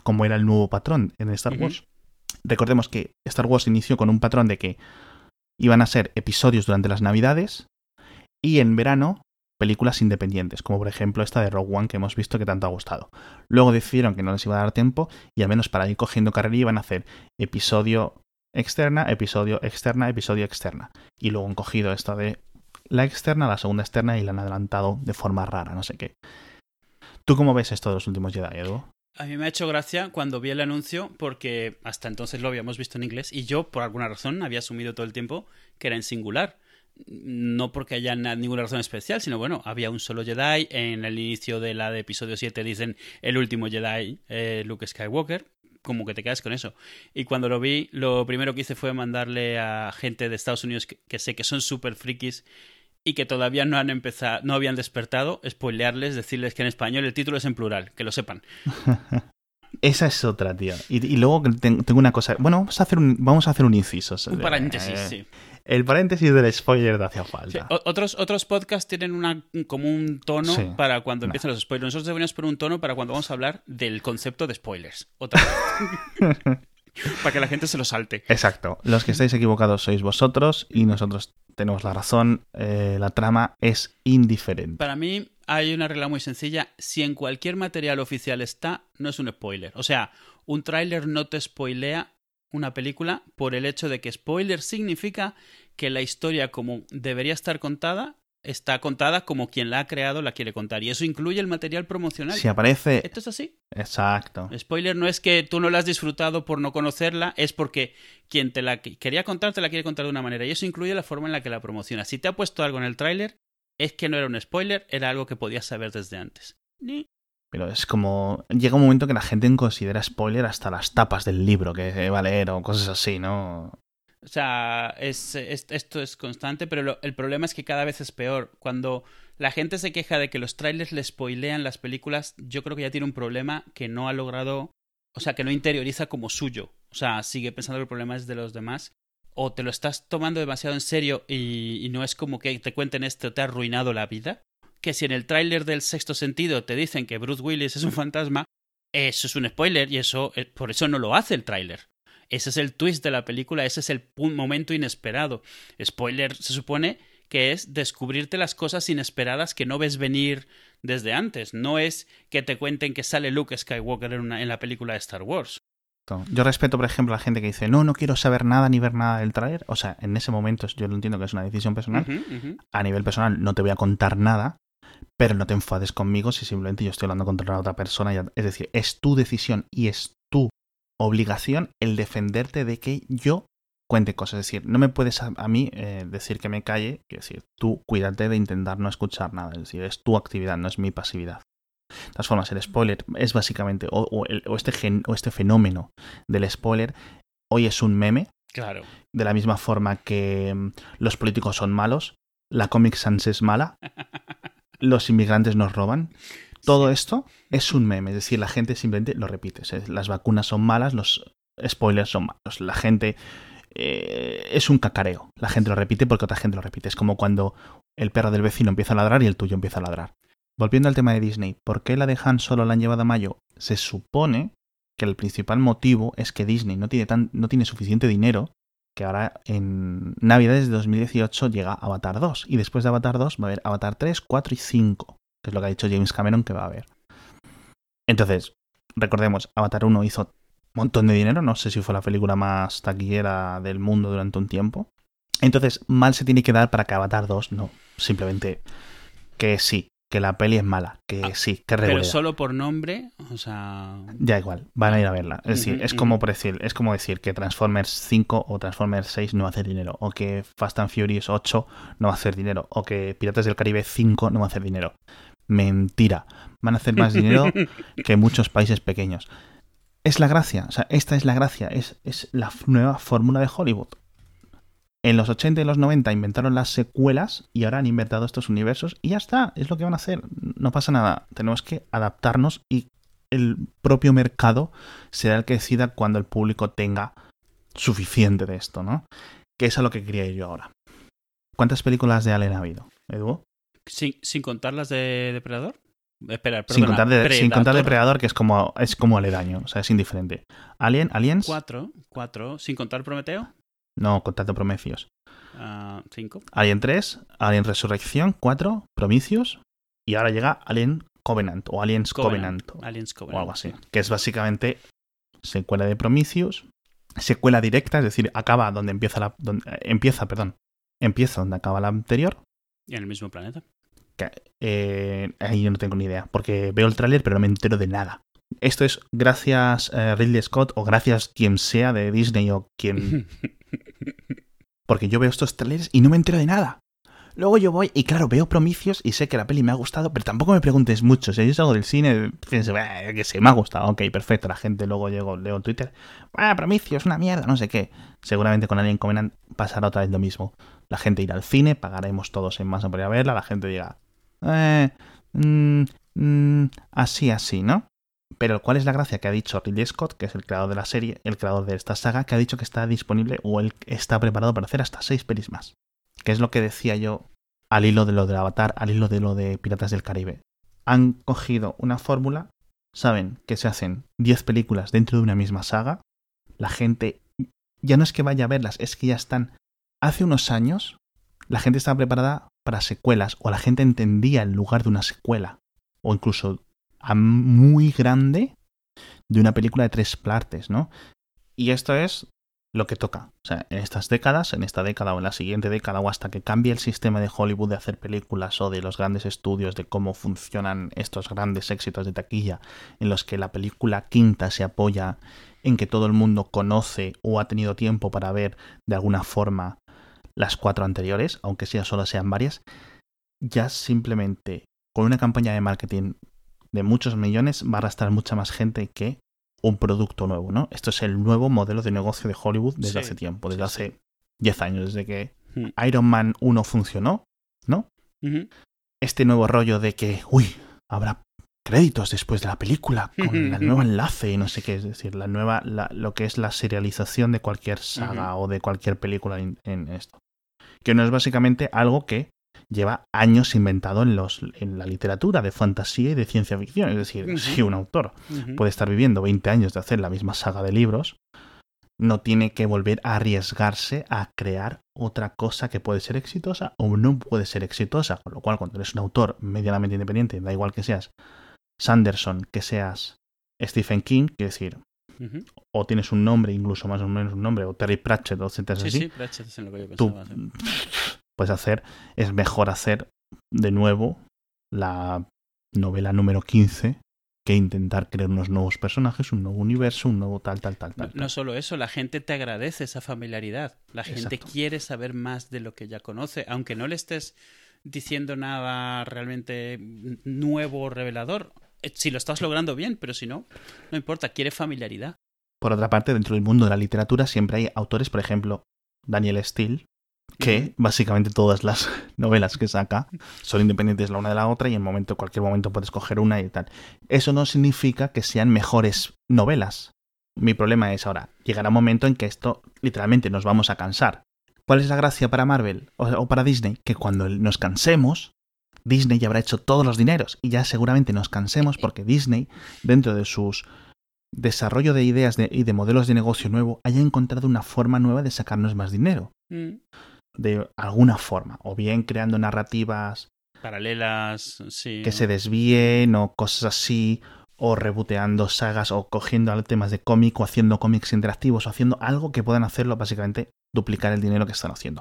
Speaker 1: como era el nuevo patrón en Star Wars. Recordemos que Star Wars inició con un patrón de que iban a ser episodios durante las Navidades y en verano películas independientes, como por ejemplo esta de Rogue One que hemos visto que tanto ha gustado. Luego decidieron que no les iba a dar tiempo y al menos para ir cogiendo carrera iban a hacer episodio externa, episodio externa, episodio externa. Y luego han cogido esta de la externa, la segunda externa y la han adelantado de forma rara, no sé qué. ¿Tú cómo ves esto de los últimos Jedi, Edu?
Speaker 2: A mí me ha hecho gracia cuando vi el anuncio porque hasta entonces lo habíamos visto en inglés y yo, por alguna razón, había asumido todo el tiempo que era en singular no porque haya ninguna razón especial, sino bueno, había un solo Jedi. En el inicio de la de episodio 7 dicen el último Jedi, eh, Luke Skywalker. Como que te quedas con eso. Y cuando lo vi, lo primero que hice fue mandarle a gente de Estados Unidos que, sé que son súper frikis y que todavía no han empezado, no habían despertado, spoilearles, decirles que en español el título es en plural, que lo sepan. [laughs]
Speaker 1: Esa es otra, tío. Y, luego tengo una cosa. Bueno, vamos a hacer un, vamos a hacer un inciso.
Speaker 2: Un paréntesis, eh, sí.
Speaker 1: El paréntesis del spoiler de hacia falta.
Speaker 2: Otros, otros podcasts tienen una, como un tono para cuando empiezan los spoilers. Nosotros deberíamos poner un tono para cuando vamos a hablar del concepto de spoilers. Otra vez. [laughs] [laughs] para que la gente se lo salte.
Speaker 1: Exacto. Los que estáis equivocados sois vosotros y nosotros tenemos la razón. Eh, la trama es indiferente.
Speaker 2: Para mí hay una regla muy sencilla. Si en cualquier material oficial está, no es un spoiler. O sea, un tráiler no te spoilea una película por el hecho de que spoiler significa que la historia como debería estar contada está contada como quien la ha creado la quiere contar. Y eso incluye el material promocional.
Speaker 1: Si aparece.
Speaker 2: Esto es así.
Speaker 1: Exacto.
Speaker 2: Spoiler no es que tú no la has disfrutado por no conocerla, es porque quien te la quería contar te la quiere contar de una manera. Y eso incluye la forma en la que la promociona. Si te ha puesto algo en el tráiler, es que no era un spoiler, era algo que podías saber desde antes. Ni
Speaker 1: pero es como. Llega un momento que la gente considera spoiler hasta las tapas del libro que va a leer o cosas así, ¿no?
Speaker 2: O sea, es, esto es constante, pero el problema es que cada vez es peor. Cuando la gente se queja de que los trailers le spoilean las películas, yo creo que ya tiene un problema que no ha logrado. O sea, que no interioriza como suyo. O sea, sigue pensando que el problema es de los demás. O te lo estás tomando demasiado en serio y, y no es como que te cuenten esto, te ha arruinado la vida que si en el tráiler del sexto sentido te dicen que Bruce Willis es un fantasma, eso es un spoiler y eso eh, por eso no lo hace el tráiler. Ese es el twist de la película, ese es el momento inesperado. Spoiler se supone que es descubrirte las cosas inesperadas que no ves venir desde antes. No es que te cuenten que sale Luke Skywalker en, en la película de Star Wars.
Speaker 1: Yo respeto, por ejemplo, a la gente que dice, no, no quiero saber nada ni ver nada del tráiler. O sea, en ese momento yo lo entiendo que es una decisión personal. A nivel personal no te voy a contar nada, pero no te enfades conmigo si simplemente yo estoy hablando contra otra persona. Es decir, es tu decisión y es tu obligación el defenderte de que yo cuente cosas. Es decir, no me puedes a, mí eh, decir que me calle. Es decir, tú cuídate de intentar no escuchar nada. Es decir, es tu actividad, no es mi pasividad. De todas formas, el spoiler es básicamente, o, este, o este fenómeno del spoiler, hoy es un meme.
Speaker 2: Claro.
Speaker 1: De la misma forma que mm, los políticos son malos, la Comic Sans es mala. [laughs] los inmigrantes nos roban. Todo esto es un meme, es decir, la gente simplemente lo repite. Las vacunas son malas, los spoilers son malos. La gente eh, es un cacareo. La gente lo repite porque otra gente lo repite. Es como cuando el perro del vecino empieza a ladrar y el tuyo empieza a ladrar. Volviendo al tema de Disney, ¿por qué la de Han solo la han llevado a mayo? Se supone que el principal motivo es que Disney no tiene, tan, no tiene suficiente dinero que ahora en Navidades de 2018 llega Avatar 2 y después de Avatar 2 va a haber Avatar 3, 4 y 5, que es lo que ha dicho James Cameron que va a haber. Entonces, recordemos, Avatar 1 hizo montón de dinero, no sé si fue la película más taquillera del mundo durante un tiempo. Entonces, mal se tiene que dar para que Avatar 2 no, simplemente que sí, que la peli es mala, que
Speaker 2: Ah,
Speaker 1: sí, que
Speaker 2: Pero
Speaker 1: regular.
Speaker 2: solo por nombre, o sea...
Speaker 1: Ya igual, van a ir a verla. Es decir, es como por decir, es como decir que Transformers 5 o Transformers 6 no va a hacer dinero, o que Fast and Furious 8 no va a hacer dinero, o que Piratas del Caribe 5 no va a hacer dinero. Mentira, van a hacer más dinero [laughs] que muchos países pequeños. Es la gracia, o sea, esta es la gracia, es, es la nueva fórmula de Hollywood. En los 80 y los 90 inventaron las secuelas y ahora han inventado estos universos y ya está, es lo que van a hacer. No pasa nada, tenemos que adaptarnos y el propio mercado será el que decida cuando el público tenga suficiente de esto, ¿no? Que es a lo que quería ir yo ahora. ¿Cuántas películas de Alien ha habido, Edu?
Speaker 2: Sin, sin contar las de Depredador. Espera,
Speaker 1: Sin contar, de, sin contar. Depredador, que es como, es como aledaño, o sea, es indiferente. Alien, Aliens,
Speaker 2: Cuatro, cuatro. Sin contar Prometeo.
Speaker 1: no, contando Prometheus.
Speaker 2: ah, cinco.
Speaker 1: Alien 3, Alien Resurrección 4, Prometheus, y ahora llega Alien Covenant o Aliens Covenant,
Speaker 2: Aliens
Speaker 1: o
Speaker 2: Covenant.
Speaker 1: algo así, que es básicamente secuela de Prometheus, secuela directa, es decir, acaba donde empieza la donde, eh, empieza, perdón, empieza donde acaba la anterior.
Speaker 2: Y en el mismo planeta.
Speaker 1: Eh, ahí yo no tengo ni idea, porque veo el tráiler pero no me entero de nada. Esto es gracias eh, Ridley Scott o gracias quien sea de Disney o quien [laughs] porque yo veo estos trailers y no me entero de nada. Luego yo voy y claro, veo Promicios y sé que la peli me ha gustado, pero tampoco me preguntes mucho. Si yo salgo del cine, pienso, "Bah, que sé, me ha gustado. Ok, perfecto. La gente luego llego, leo Twitter, ah, Promicios, una mierda, no sé qué. Seguramente con Alien Covenant pasará otra vez lo mismo. La gente irá al cine, pagaremos todos en masa por ir a verla, la gente diga, eh, mm, mm, así, así, ¿no? Pero ¿cuál es la gracia que ha dicho Ridley Scott, que es el creador de la serie, el creador de esta saga, que ha dicho que está disponible o él está preparado para hacer hasta seis pelis más? Que es lo que decía yo al hilo de lo del Avatar, al hilo de lo de Piratas del Caribe. Han cogido una fórmula, saben que se hacen 10 películas dentro de una misma saga, la gente ya no es que vaya a verlas, es que ya están... Hace unos años la gente estaba preparada para secuelas o la gente entendía el lugar de una secuela o incluso a muy grande de una película de tres partes, ¿no? Y esto es lo que toca. O sea, en estas décadas, en esta década o en la siguiente década o hasta que cambie el sistema de Hollywood de hacer películas o de los grandes estudios de cómo funcionan estos grandes éxitos de taquilla en los que la película quinta se apoya en que todo el mundo conoce o ha tenido tiempo para ver de alguna forma las cuatro anteriores, aunque sea solo sean varias, ya simplemente con una campaña de marketing de muchos millones va a arrastrar mucha más gente que un producto nuevo, ¿no? Esto es el nuevo modelo de negocio de Hollywood desde
Speaker 2: Sí,
Speaker 1: hace tiempo, desde
Speaker 2: sí,
Speaker 1: hace 10 años, desde que
Speaker 2: Hmm.
Speaker 1: Iron Man 1 funcionó, ¿no? Este nuevo rollo de que, uy, habrá créditos después de la película con el [laughs] nuevo enlace y no sé qué, es decir, la nueva, la- lo que es la serialización de cualquier saga o de cualquier película en, en esto. Que no es básicamente algo que lleva años inventado en, los, en la literatura de fantasía y de ciencia ficción. Es decir, si un autor puede estar viviendo 20 años de hacer la misma saga de libros, no tiene que volver a arriesgarse a crear otra cosa que puede ser exitosa o no puede ser exitosa. Con lo cual, cuando eres un autor medianamente independiente, da igual que seas Sanderson, que seas Stephen King, quiero decir, O tienes un nombre, incluso más o menos un nombre, o Terry Pratchett, o etcétera
Speaker 2: Sí,
Speaker 1: así,
Speaker 2: sí, Pratchett es en lo que yo
Speaker 1: tú
Speaker 2: pensaba. sí.
Speaker 1: puedes hacer, es mejor hacer de nuevo la novela número 15 que intentar crear unos nuevos personajes, un nuevo universo, un nuevo tal, tal, tal,
Speaker 2: No,
Speaker 1: tal.
Speaker 2: no solo eso, la gente te agradece esa familiaridad. La gente
Speaker 1: Exacto.
Speaker 2: quiere saber más de lo que ya conoce, aunque no le estés diciendo nada realmente nuevo o revelador. Eh, Si lo estás logrando bien, pero si no, no importa, quiere familiaridad.
Speaker 1: Por otra parte, dentro del mundo de la literatura siempre hay autores, por ejemplo, Daniel Steele, que básicamente todas las [laughs] novelas que saca son independientes la una de la otra y en momento, cualquier momento puedes coger una y tal. Eso no significa que sean mejores novelas. Mi problema es ahora, llegará un momento en que esto literalmente nos vamos a cansar. ¿Cuál es la gracia para Marvel o para Disney? Que cuando nos cansemos, Disney ya habrá hecho todos los dineros y ya seguramente nos cansemos porque Disney, dentro de sus desarrollo de ideas de- y de modelos de negocio nuevo, haya encontrado una forma nueva de sacarnos más dinero.
Speaker 2: Mm.
Speaker 1: De alguna forma. O bien creando narrativas
Speaker 2: Paralelas, sí.
Speaker 1: que se desvíen o cosas así. o reboteando sagas o cogiendo temas de cómic o haciendo cómics interactivos o haciendo algo que puedan hacerlo básicamente duplicar el dinero que están haciendo.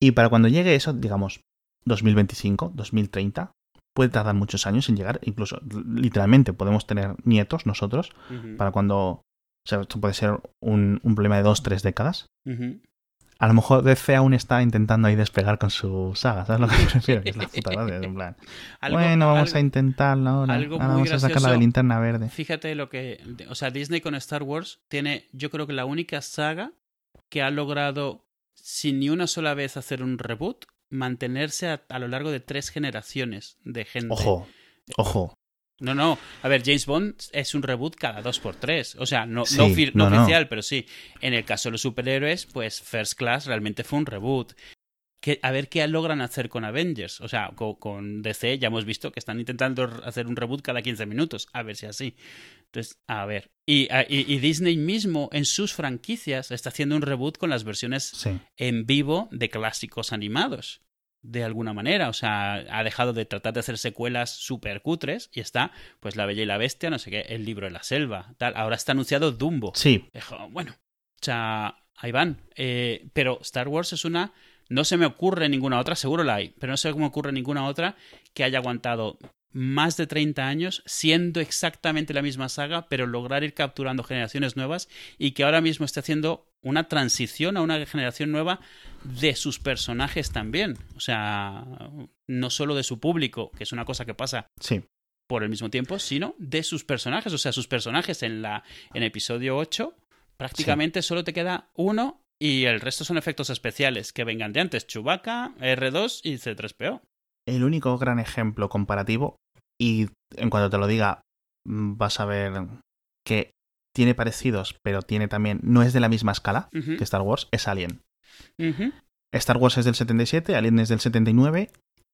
Speaker 1: Y para cuando llegue eso, digamos 2025, 2030, puede tardar muchos años en llegar, incluso literalmente podemos tener nietos nosotros, para cuando, o sea, esto puede ser un, problema de dos, tres décadas. A lo mejor DC aún está intentando ahí despegar con su saga, ¿sabes lo que me refiero? Que es la puta en plan. [laughs] bueno, vamos a intentarlo ahora. vamos a sacar la de linterna verde.
Speaker 2: Fíjate lo que. O sea, Disney con Star Wars tiene, yo creo que la única saga que ha logrado, sin ni una sola vez hacer un reboot, mantenerse a, lo largo de tres generaciones de gente.
Speaker 1: Ojo, ojo.
Speaker 2: No, no. A ver, James Bond es un reboot cada dos por tres. O sea, no, no, oficial, pero sí. En el caso de los superhéroes, pues First Class realmente fue un reboot. Que, a ver qué logran hacer con Avengers. O sea, con, DC ya hemos visto que están intentando hacer un reboot cada 15 minutos. A ver si así. Entonces, a ver. Y, y, Disney mismo en sus franquicias está haciendo un reboot con las versiones en vivo de clásicos animados de alguna manera. O sea, ha dejado de tratar de hacer secuelas súper cutres y está, pues, La Bella y la Bestia, no sé qué, El libro de la selva, tal. Ahora está anunciado Dumbo.
Speaker 1: Sí.
Speaker 2: bueno, o sea, ahí van. Eh, pero Star Wars es una. No se me ocurre ninguna otra, seguro la hay, pero no se me ocurre ninguna otra que haya aguantado más de 30 años siendo exactamente la misma saga, pero lograr ir capturando generaciones nuevas y que ahora mismo esté haciendo una transición a una generación nueva de sus personajes también. O sea, no solo de su público, que es una cosa que pasa
Speaker 1: sí.
Speaker 2: por el mismo tiempo, sino de sus personajes. O sea, sus personajes en la en episodio 8 prácticamente solo te queda uno y el resto son efectos especiales que vengan de antes. Chewbacca, R2 y C3PO.
Speaker 1: El único gran ejemplo comparativo, y en cuanto te lo diga, mm, vas a ver que tiene parecidos, pero tiene también. no es de la misma escala que Star Wars, es Alien. Star Wars es del 77, Alien es del 79.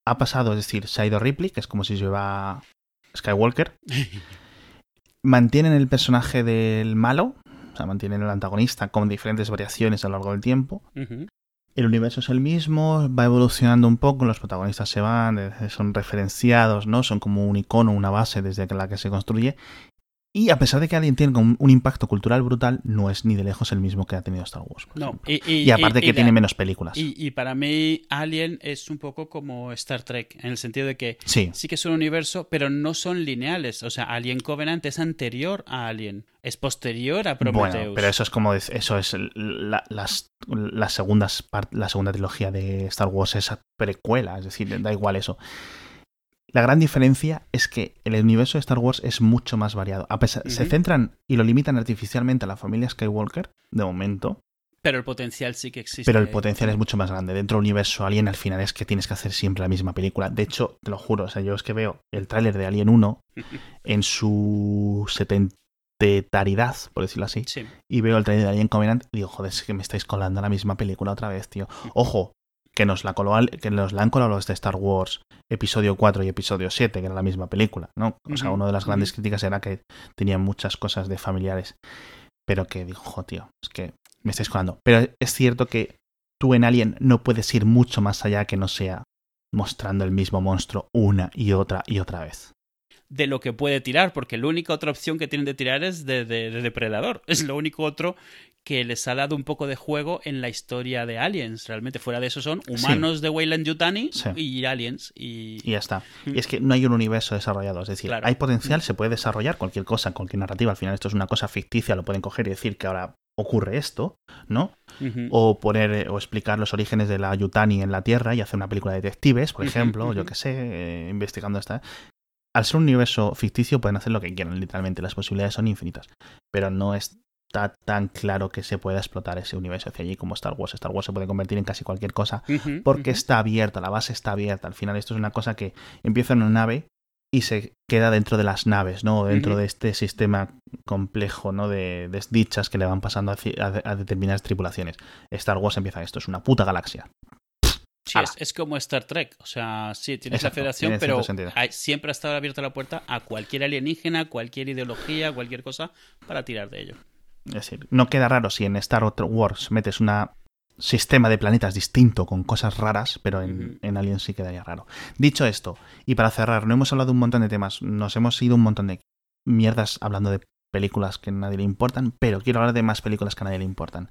Speaker 1: Ha pasado, es decir, se ha ido Ripley, que es como si lleva Skywalker. [laughs] mantienen el personaje del malo, o sea, mantienen el antagonista con diferentes variaciones a lo largo del tiempo. El universo es el mismo, va evolucionando un poco, los protagonistas se van, son referenciados, ¿no? Son como un icono, una base desde la que se construye. Y a pesar de que Alien tiene un, impacto cultural brutal, no es ni de lejos el mismo que ha tenido Star Wars.
Speaker 2: No,
Speaker 1: y, aparte que tiene menos películas.
Speaker 2: Y, para mí, Alien es un poco como Star Trek, en el sentido de que sí. que es un universo, pero no son lineales. O sea, Alien Covenant es anterior a Alien, es posterior a Prometheus. Bueno,
Speaker 1: pero eso es como eso es la, las, las segundas la segunda trilogía de Star Wars es precuela, es decir, da igual eso. La gran diferencia es que el universo de Star Wars es mucho más variado. A pesar, Se centran y lo limitan artificialmente a la familia Skywalker, de momento.
Speaker 2: Pero el potencial sí que existe.
Speaker 1: Pero el potencial es mucho más grande. Dentro del universo Alien, al final es que tienes que hacer siempre la misma película. De hecho, te lo juro, o sea, yo es que veo el tráiler de Alien 1 [laughs] en su setentaridad, por decirlo así, y veo el tráiler de Alien Covenant y digo, joder, es que me estáis colando la misma película otra vez, tío. Ojo, que nos la, que nos la han colado los de Star Wars episodio 4 y episodio 7, que era la misma película, ¿no? O sea, una de las grandes críticas era que tenía muchas cosas de familiares. Pero que dijo, jo, tío, es que me estáis colando. Pero es cierto que tú en Alien no puedes ir mucho más allá que no sea mostrando el mismo monstruo una y otra y otra vez
Speaker 2: de lo que puede tirar, porque la única otra opción que tienen de tirar es de, depredador. Es lo único otro que les ha dado un poco de juego en la historia de Aliens. Realmente fuera de eso son humanos de Weyland Yutani y Aliens. Y...
Speaker 1: ya está. Y es que no hay un universo desarrollado. Es decir, hay potencial, se puede desarrollar cualquier cosa, cualquier narrativa. Al final esto es una cosa ficticia, lo pueden coger y decir que ahora ocurre esto, ¿no? O poner o explicar los orígenes de la Yutani en la Tierra y hacer una película de detectives, por ejemplo, yo que sé, eh, investigando esta al ser un universo ficticio pueden hacer lo que quieran, literalmente, las posibilidades son infinitas, pero no está tan claro que se pueda explotar ese universo hacia allí como Star Wars. Star Wars se puede convertir en casi cualquier cosa porque está abierta, la base está abierta. Al final esto es una cosa que empieza en una nave y se queda dentro de las naves, ¿no? Dentro de este sistema complejo, ¿no? De desdichas que le van pasando a, determinadas tripulaciones. Star Wars empieza esto, es una puta galaxia.
Speaker 2: Sí, es, como Star Trek. O sea, sí, tienes la federación, pero siempre ha estado abierta la puerta a cualquier alienígena, cualquier ideología, cualquier cosa para tirar de ello.
Speaker 1: Es decir, no queda raro si en Star Wars metes un sistema de planetas distinto con cosas raras, pero en, en Alien sí quedaría raro. Dicho esto, y para cerrar, no hemos hablado de un montón de temas, nos hemos ido un montón de mierdas hablando de películas que a nadie le importan, pero quiero hablar de más películas que a nadie le importan.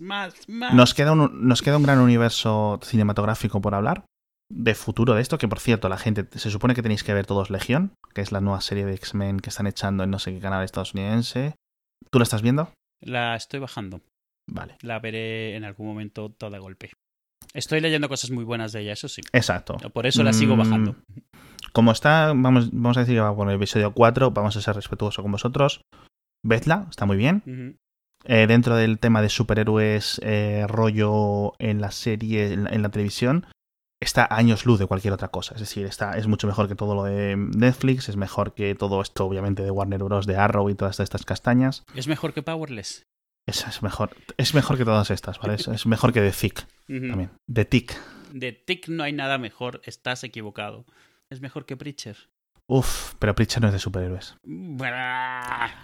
Speaker 2: Más, más.
Speaker 1: Nos queda un, nos queda un gran universo cinematográfico por hablar. De futuro de esto, que por cierto, la gente se supone que tenéis que ver todos Legión, que es la nueva serie de X-Men que están echando en no sé qué canal estadounidense. ¿Tú la estás viendo?
Speaker 2: La estoy bajando.
Speaker 1: Vale.
Speaker 2: La veré en algún momento toda golpe. Estoy leyendo cosas muy buenas de ella, eso sí.
Speaker 1: Exacto.
Speaker 2: Por eso la sigo
Speaker 1: Mm,
Speaker 2: bajando.
Speaker 1: Como está, vamos, vamos a decir que va por el episodio 4, vamos a ser respetuosos con vosotros. Vedla, está muy bien. Eh, dentro del tema de superhéroes, eh, rollo en la serie, en la, en la televisión, está a años luz de cualquier otra cosa. Es decir, está, es mucho mejor que todo lo de Netflix, es mejor que todo esto, obviamente, de Warner Bros., de Arrow y todas estas castañas.
Speaker 2: Es mejor que Powerless.
Speaker 1: Es mejor, es mejor que todas estas, ¿vale? Es, es mejor que The Thick también. The Tick.
Speaker 2: De Tick no hay nada mejor, estás equivocado. Es mejor que Preacher.
Speaker 1: Uf, pero Preacher no es de superhéroes.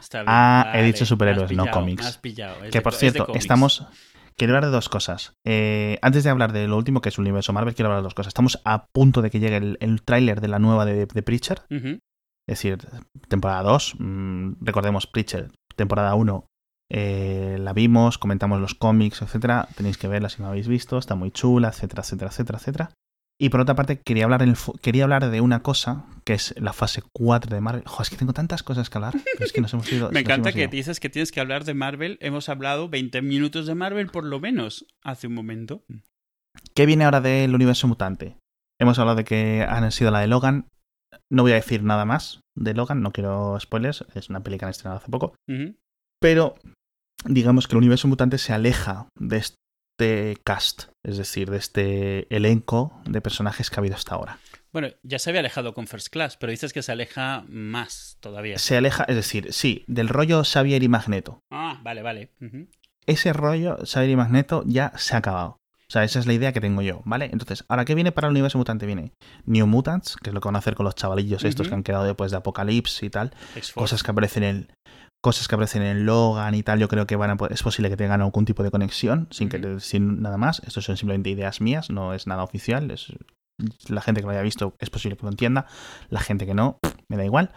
Speaker 2: Está bien,
Speaker 1: Ah, he dicho superhéroes, no cómics.
Speaker 2: pillado,
Speaker 1: Que por cierto, estamos. Quiero hablar de dos cosas. Eh, antes de hablar de lo último, que es el universo Marvel, quiero hablar de dos cosas. Estamos a punto de que llegue el, el tráiler de la nueva de, de Preacher. Es decir, temporada 2. mm, recordemos, Preacher, temporada 1. eh, la vimos, comentamos los cómics, etcétera. Tenéis que verla si no habéis visto. Está muy chula, etcétera, etcétera, etcétera, etcétera. Y por otra parte, quería hablar, en el fu- quería hablar de una cosa que es la fase 4 de Marvel. Joder, es que tengo tantas cosas que hablar. pero es que nos hemos ido. [laughs]
Speaker 2: Me encanta que
Speaker 1: ido.
Speaker 2: dices que tienes que hablar de Marvel. Hemos hablado 20 minutos de Marvel por lo menos hace un momento.
Speaker 1: ¿Qué viene ahora del universo mutante? Hemos hablado de que han sido la de Logan. No voy a decir nada más de Logan, no quiero spoilers. Es una película que han estrenado hace poco. Pero digamos que el universo mutante se aleja de este cast, es decir, de este elenco de personajes que ha habido hasta ahora.
Speaker 2: Bueno, ya se había alejado con First Class, pero dices que se aleja más todavía.
Speaker 1: Se aleja, es decir, sí, del rollo Xavier y Magneto.
Speaker 2: Ah, vale, vale.
Speaker 1: Ese rollo Xavier y Magneto ya se ha acabado. O sea, esa es la idea que tengo yo, ¿vale? Entonces, ¿ahora qué viene para el universo mutante? Viene New Mutants, que es lo que van a hacer con los chavalillos estos que han quedado después de Apocalipsis y tal. Cosas que aparecen en cosas que aparecen en Logan y tal, yo creo que van a, es posible que tengan algún tipo de conexión, sin, que, sin nada más. Estos son simplemente ideas mías, no es nada oficial. Es, la gente que lo haya visto es posible que lo entienda. La gente que no, me da igual.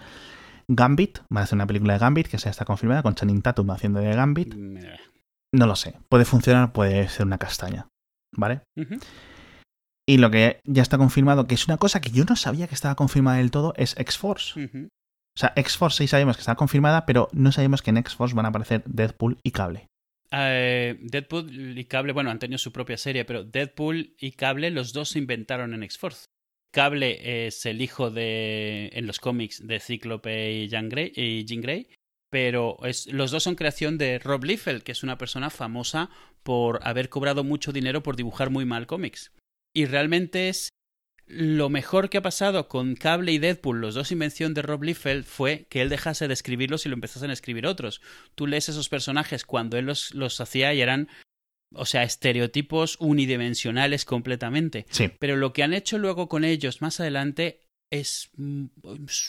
Speaker 1: Gambit, van a hacer una película de Gambit que ya está confirmada con Channing Tatum haciendo de Gambit. No lo sé. Puede funcionar, puede ser una castaña. ¿Vale? Y lo que ya está confirmado, que es una cosa que yo no sabía que estaba confirmada del todo, es X-Force.
Speaker 2: Ujú.
Speaker 1: O sea, X-Force sí sabemos que está confirmada, pero no sabemos que en X-Force van a aparecer Deadpool y Cable.
Speaker 2: Eh, Deadpool y Cable, bueno, han tenido su propia serie, pero Deadpool y Cable, los dos se inventaron en X-Force. Cable es el hijo de, en los cómics, de Cíclope y Jean Grey, y Jean Grey pero los dos son creación de Rob Liefeld, que es una persona famosa por haber cobrado mucho dinero por dibujar muy mal cómics. Y realmente es lo mejor que ha pasado con Cable y Deadpool, los dos invención de Rob Liefeld, fue que él dejase de escribirlos y lo empezasen a escribir otros. Tú lees esos personajes cuando él los, los hacía y eran, o sea, estereotipos unidimensionales completamente.
Speaker 1: Sí.
Speaker 2: Pero lo que han hecho luego con ellos más adelante es es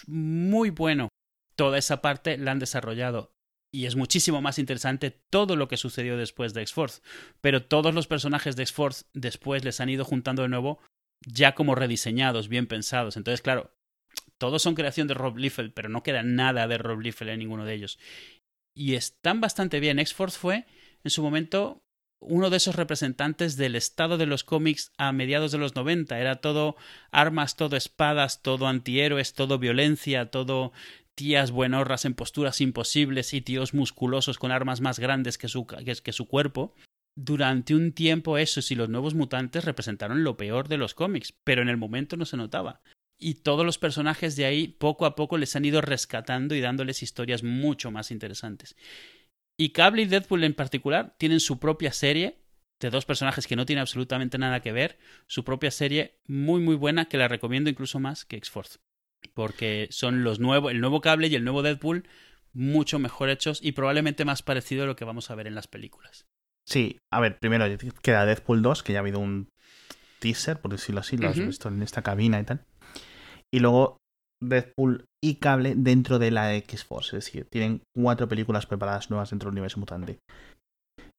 Speaker 2: muy bueno. Toda esa parte la han desarrollado. Y es muchísimo más interesante todo lo que sucedió después de X-Force. Pero todos los personajes de X-Force después les han ido juntando de nuevo ya como rediseñados, bien pensados. Entonces, claro, todos son creación de Rob Liefeld, pero no queda nada de Rob Liefeld en ninguno de ellos. Y están bastante bien. X-Force fue, en su momento, uno de esos representantes del estado de los cómics a mediados de los 90. Era todo armas, todo espadas, todo antihéroes, todo violencia, todo tías buenorras en posturas imposibles y tíos musculosos con armas más grandes que su, que, que su cuerpo. Durante un tiempo esos y los nuevos mutantes representaron lo peor de los cómics, pero en el momento no se notaba. Y todos los personajes de ahí poco a poco les han ido rescatando y dándoles historias mucho más interesantes. Y Cable y Deadpool en particular tienen su propia serie de dos personajes que no tienen absolutamente nada que ver, su propia serie muy muy buena que la recomiendo incluso más que X-Force, porque son los el nuevo Cable y el nuevo Deadpool mucho mejor hechos y probablemente más parecido a lo que vamos a ver en las películas.
Speaker 1: Sí, a ver, primero queda Deadpool 2, que ya ha habido un teaser, por decirlo así, lo has visto en esta cabina y tal. Y luego Deadpool y Cable dentro de la X-Force, es decir, tienen cuatro películas preparadas nuevas dentro del universo mutante.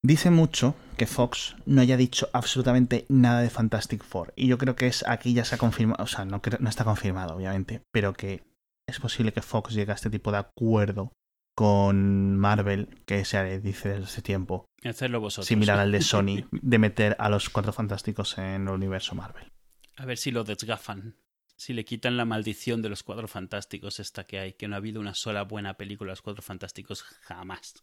Speaker 1: Dice mucho que Fox no haya dicho absolutamente nada de Fantastic Four. Y yo creo que es aquí ya se ha confirmado, o sea, no, no está confirmado, obviamente, pero que es posible que Fox llegue a este tipo de acuerdo con Marvel, que se dice desde ese tiempo,
Speaker 2: Hacerlo vosotros.
Speaker 1: similar al de Sony, [laughs] de meter a los Cuatro Fantásticos en el universo Marvel.
Speaker 2: A ver si lo desgafan. Si le quitan la maldición de los Cuatro Fantásticos esta que hay, que no ha habido una sola buena película de los Cuatro Fantásticos jamás.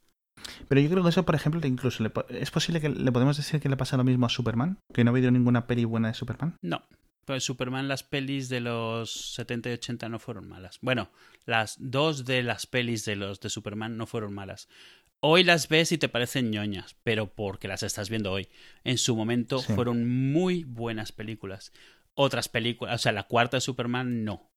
Speaker 1: Pero yo creo que eso, por ejemplo, incluso le po- es posible que le podemos decir que le pasa lo mismo a Superman, que no ha habido ninguna peli buena de Superman.
Speaker 2: No. Pues Superman, las pelis de los 70 y 80 no fueron malas. Bueno, las dos de las pelis de los de Superman no fueron malas. Hoy las ves y te parecen ñoñas, pero porque las estás viendo hoy. En su momento
Speaker 1: Sí.
Speaker 2: fueron muy buenas películas. Otras películas, o sea, la cuarta de Superman no,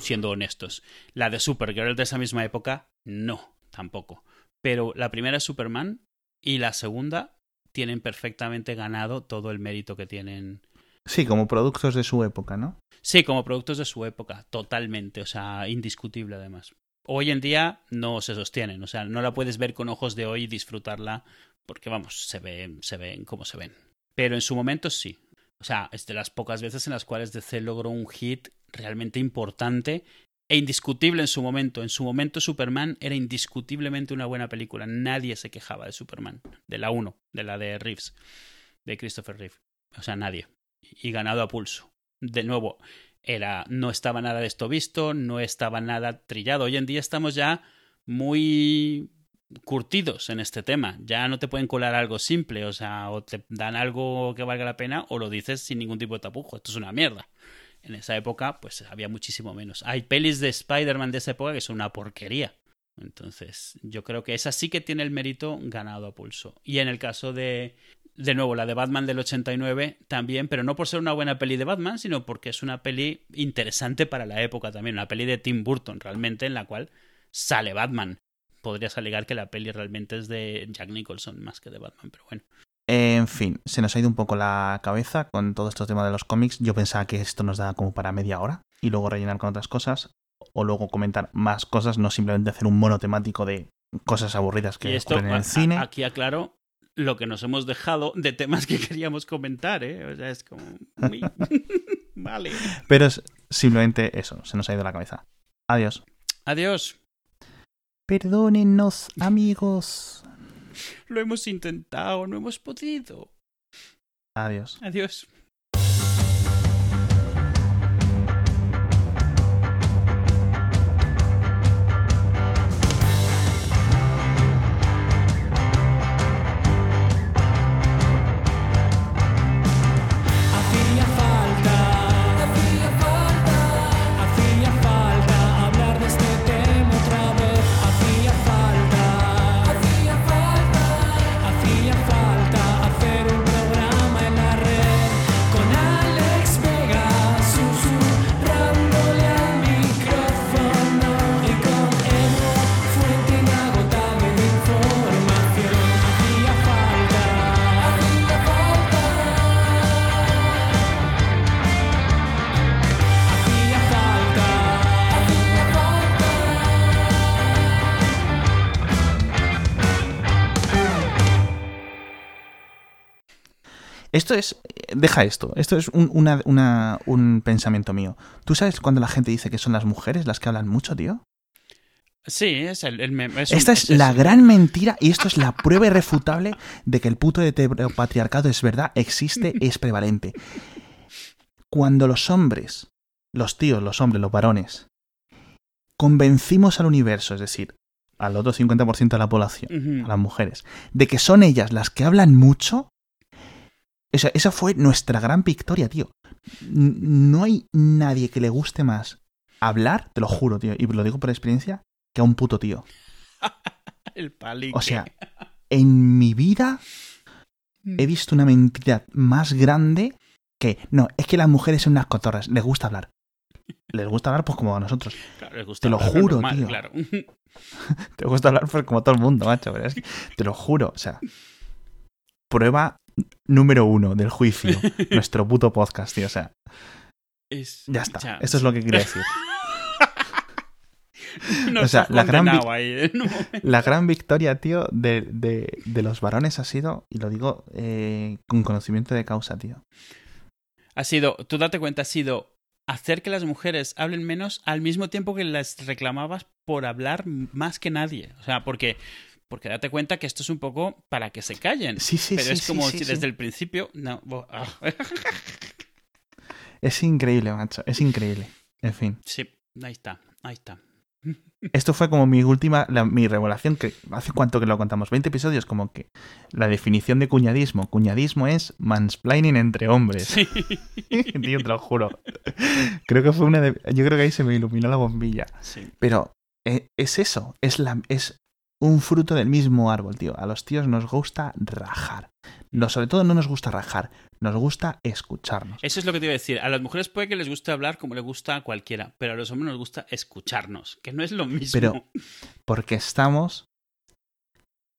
Speaker 2: siendo honestos. La de Supergirl de esa misma época, no, tampoco. Pero la primera es Superman y la segunda tienen perfectamente ganado todo el mérito que tienen
Speaker 1: Sí, como productos de su época, ¿no?
Speaker 2: Sí, como productos de su época, totalmente, o sea, indiscutible además. Hoy en día no se sostienen, o sea, no la puedes ver con ojos de hoy y disfrutarla porque, vamos, se ven, se ven como se ven. Pero en su momento sí. O sea, es de las pocas veces en las cuales DC logró un hit realmente importante e indiscutible en su momento. En su momento Superman era indiscutiblemente una buena película. Nadie se quejaba de Superman, de la 1, de la de Reeves, de Christopher Reeve. O sea, nadie. Y ganado a pulso. De nuevo, era no estaba nada de esto visto, no estaba nada trillado. Hoy en día estamos ya muy curtidos en este tema. Ya no te pueden colar algo simple, o sea, o te dan algo que valga la pena o lo dices sin ningún tipo de tapujo. Esto es una mierda. En esa época, pues había muchísimo menos. Hay pelis de Spider-Man de esa época que son una porquería. Entonces, yo creo que esa sí que tiene el mérito ganado a pulso. Y en el caso de, de nuevo, la de Batman del 89 también, pero no por ser una buena peli de Batman, sino porque es una peli interesante para la época también. Una peli de Tim Burton, realmente, en la cual sale Batman. Podrías alegar que la peli realmente es de Jack Nicholson más que de Batman, pero bueno.
Speaker 1: En fin, se nos ha ido un poco la cabeza con todo este tema de los cómics. Yo pensaba que esto nos da como para media hora y luego rellenar con otras cosas o luego comentar más cosas, no simplemente hacer un mono temático de cosas aburridas que
Speaker 2: y esto,
Speaker 1: ocurren en el cine.
Speaker 2: aquí aclaro lo que nos hemos dejado de temas que [laughs] queríamos comentar, ¿eh? O sea, es como... muy- [laughs] vale.
Speaker 1: Pero es simplemente eso, se nos ha ido la cabeza. Adiós.
Speaker 2: Adiós.
Speaker 1: Perdónennos, [laughs] amigos.
Speaker 2: Lo hemos intentado, no hemos podido.
Speaker 1: Adiós.
Speaker 2: Adiós.
Speaker 1: Esto es. Deja esto. Esto es un, una- una- un pensamiento mío. ¿Tú sabes cuando la gente dice que son las mujeres las que hablan mucho, tío?
Speaker 2: Sí, es el, un-
Speaker 1: Esta es la gran mentira y esto es la prueba irrefutable de que el puto heteropatriarcado es verdad, existe, [laughs] es prevalente. Cuando los hombres, los tíos, los hombres, los varones, convencimos al universo, es decir, al otro 50% de la población, a las mujeres, de que son ellas las que hablan mucho, esa, esa fue nuestra gran victoria, tío. N- No hay nadie que le guste más hablar, te lo juro, tío, y lo digo por experiencia, que a un puto tío. [laughs]
Speaker 2: El palique.
Speaker 1: O sea, en mi vida he visto una mentira más grande que, no, es que las mujeres son unas cotorras, les gusta hablar. Les gusta hablar pues como a nosotros.
Speaker 2: Claro, les gusta
Speaker 1: te lo
Speaker 2: hablar,
Speaker 1: juro,
Speaker 2: normal,
Speaker 1: tío.
Speaker 2: Claro. [laughs]
Speaker 1: Te gusta hablar pues como todo el mundo, macho. Pero es que, te lo juro, o sea. Prueba número uno del juicio. [laughs] nuestro puto podcast, tío. O sea,
Speaker 2: Es-
Speaker 1: ya está.
Speaker 2: ya.
Speaker 1: Esto es lo que quería decir. [laughs]
Speaker 2: Nos
Speaker 1: o sea, la gran
Speaker 2: ahí un momento.
Speaker 1: La gran victoria, tío, de, de- de los varones ha sido, y lo digo eh, con conocimiento de causa, tío.
Speaker 2: Ha sido, tú date cuenta, ha sido hacer que las mujeres hablen menos al mismo tiempo que las reclamabas por hablar más que nadie. O sea, porque, porque date cuenta que esto es un poco para que se callen.
Speaker 1: Sí, sí,
Speaker 2: Pero
Speaker 1: sí,
Speaker 2: es como
Speaker 1: sí,
Speaker 2: si desde el principio. No, ah. [laughs]
Speaker 1: Es increíble, macho. Es increíble. En fin.
Speaker 2: Sí, ahí está, ahí está.
Speaker 1: Esto fue como mi última, la- mi revelación, que hace cuánto que lo contamos, 20 episodios, como que la definición de cuñadismo. Cuñadismo es mansplaining entre hombres.
Speaker 2: Sí. [laughs]
Speaker 1: Tío, te lo juro. Creo que fue una de... Yo creo que ahí se me iluminó la bombilla.
Speaker 2: sí.
Speaker 1: Pero eh, es eso, es, la, es un fruto del mismo árbol, tío. A los tíos nos gusta rajar. No, sobre todo no nos gusta rajar, nos gusta escucharnos.
Speaker 2: Eso es lo que te iba a decir. A las mujeres puede que les guste hablar como le gusta a cualquiera, pero a los hombres nos gusta escucharnos, que no es lo mismo.
Speaker 1: Pero- Porque estamos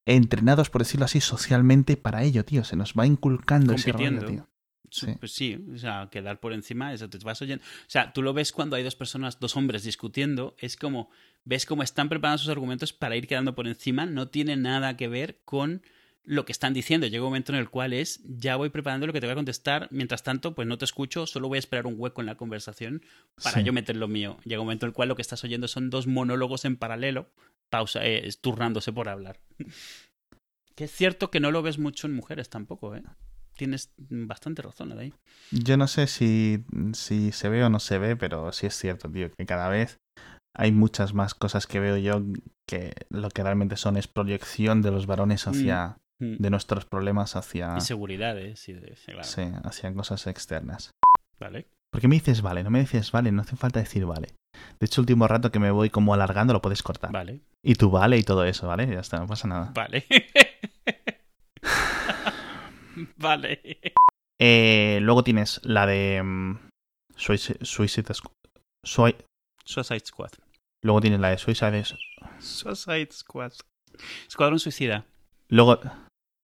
Speaker 1: entrenados, por decirlo así, socialmente para ello, tío. Se nos va inculcando ese rollo, tío. Sí.
Speaker 2: Pues sí, o sea, quedar por encima, eso te vas oyendo. O sea, tú lo ves cuando hay dos personas, dos hombres discutiendo, es como, ves cómo están preparando sus argumentos para ir quedando por encima, no tiene nada que ver con lo que están diciendo. Llega un momento en el cual es, ya voy preparando lo que te voy a contestar, mientras tanto, pues no te escucho, solo voy a esperar un hueco en la conversación para
Speaker 1: Sí.
Speaker 2: yo meter lo mío. Llega un momento en el cual lo que estás oyendo son dos monólogos en paralelo, pausa, eh, turnándose por hablar. que es cierto que no lo ves mucho en mujeres tampoco, ¿eh? Tienes bastante razón ahí.
Speaker 1: Yo no sé si, si se ve o no se ve, pero sí es cierto, tío, que cada vez hay muchas más cosas que veo yo que lo que realmente son es proyección de los varones hacia,
Speaker 2: Mm.
Speaker 1: de nuestros problemas hacia,
Speaker 2: Inseguridades y de, sí, claro.
Speaker 1: sí, hacia cosas externas.
Speaker 2: Vale.
Speaker 1: ¿Por qué me dices vale? No me dices vale, no hace falta decir vale. De hecho, último rato que me voy como alargando lo puedes cortar.
Speaker 2: Vale.
Speaker 1: Y tú vale y todo eso, ¿vale? Ya está, no pasa nada.
Speaker 2: Vale. [laughs] vale.
Speaker 1: Eh, luego tienes la de mm, Suicide, Suicide Squ- Sui-
Speaker 2: Suicide Squad.
Speaker 1: Luego tienes la de Suicide...
Speaker 2: Suicide Squad. Escuadrón Suicida.
Speaker 1: Luego...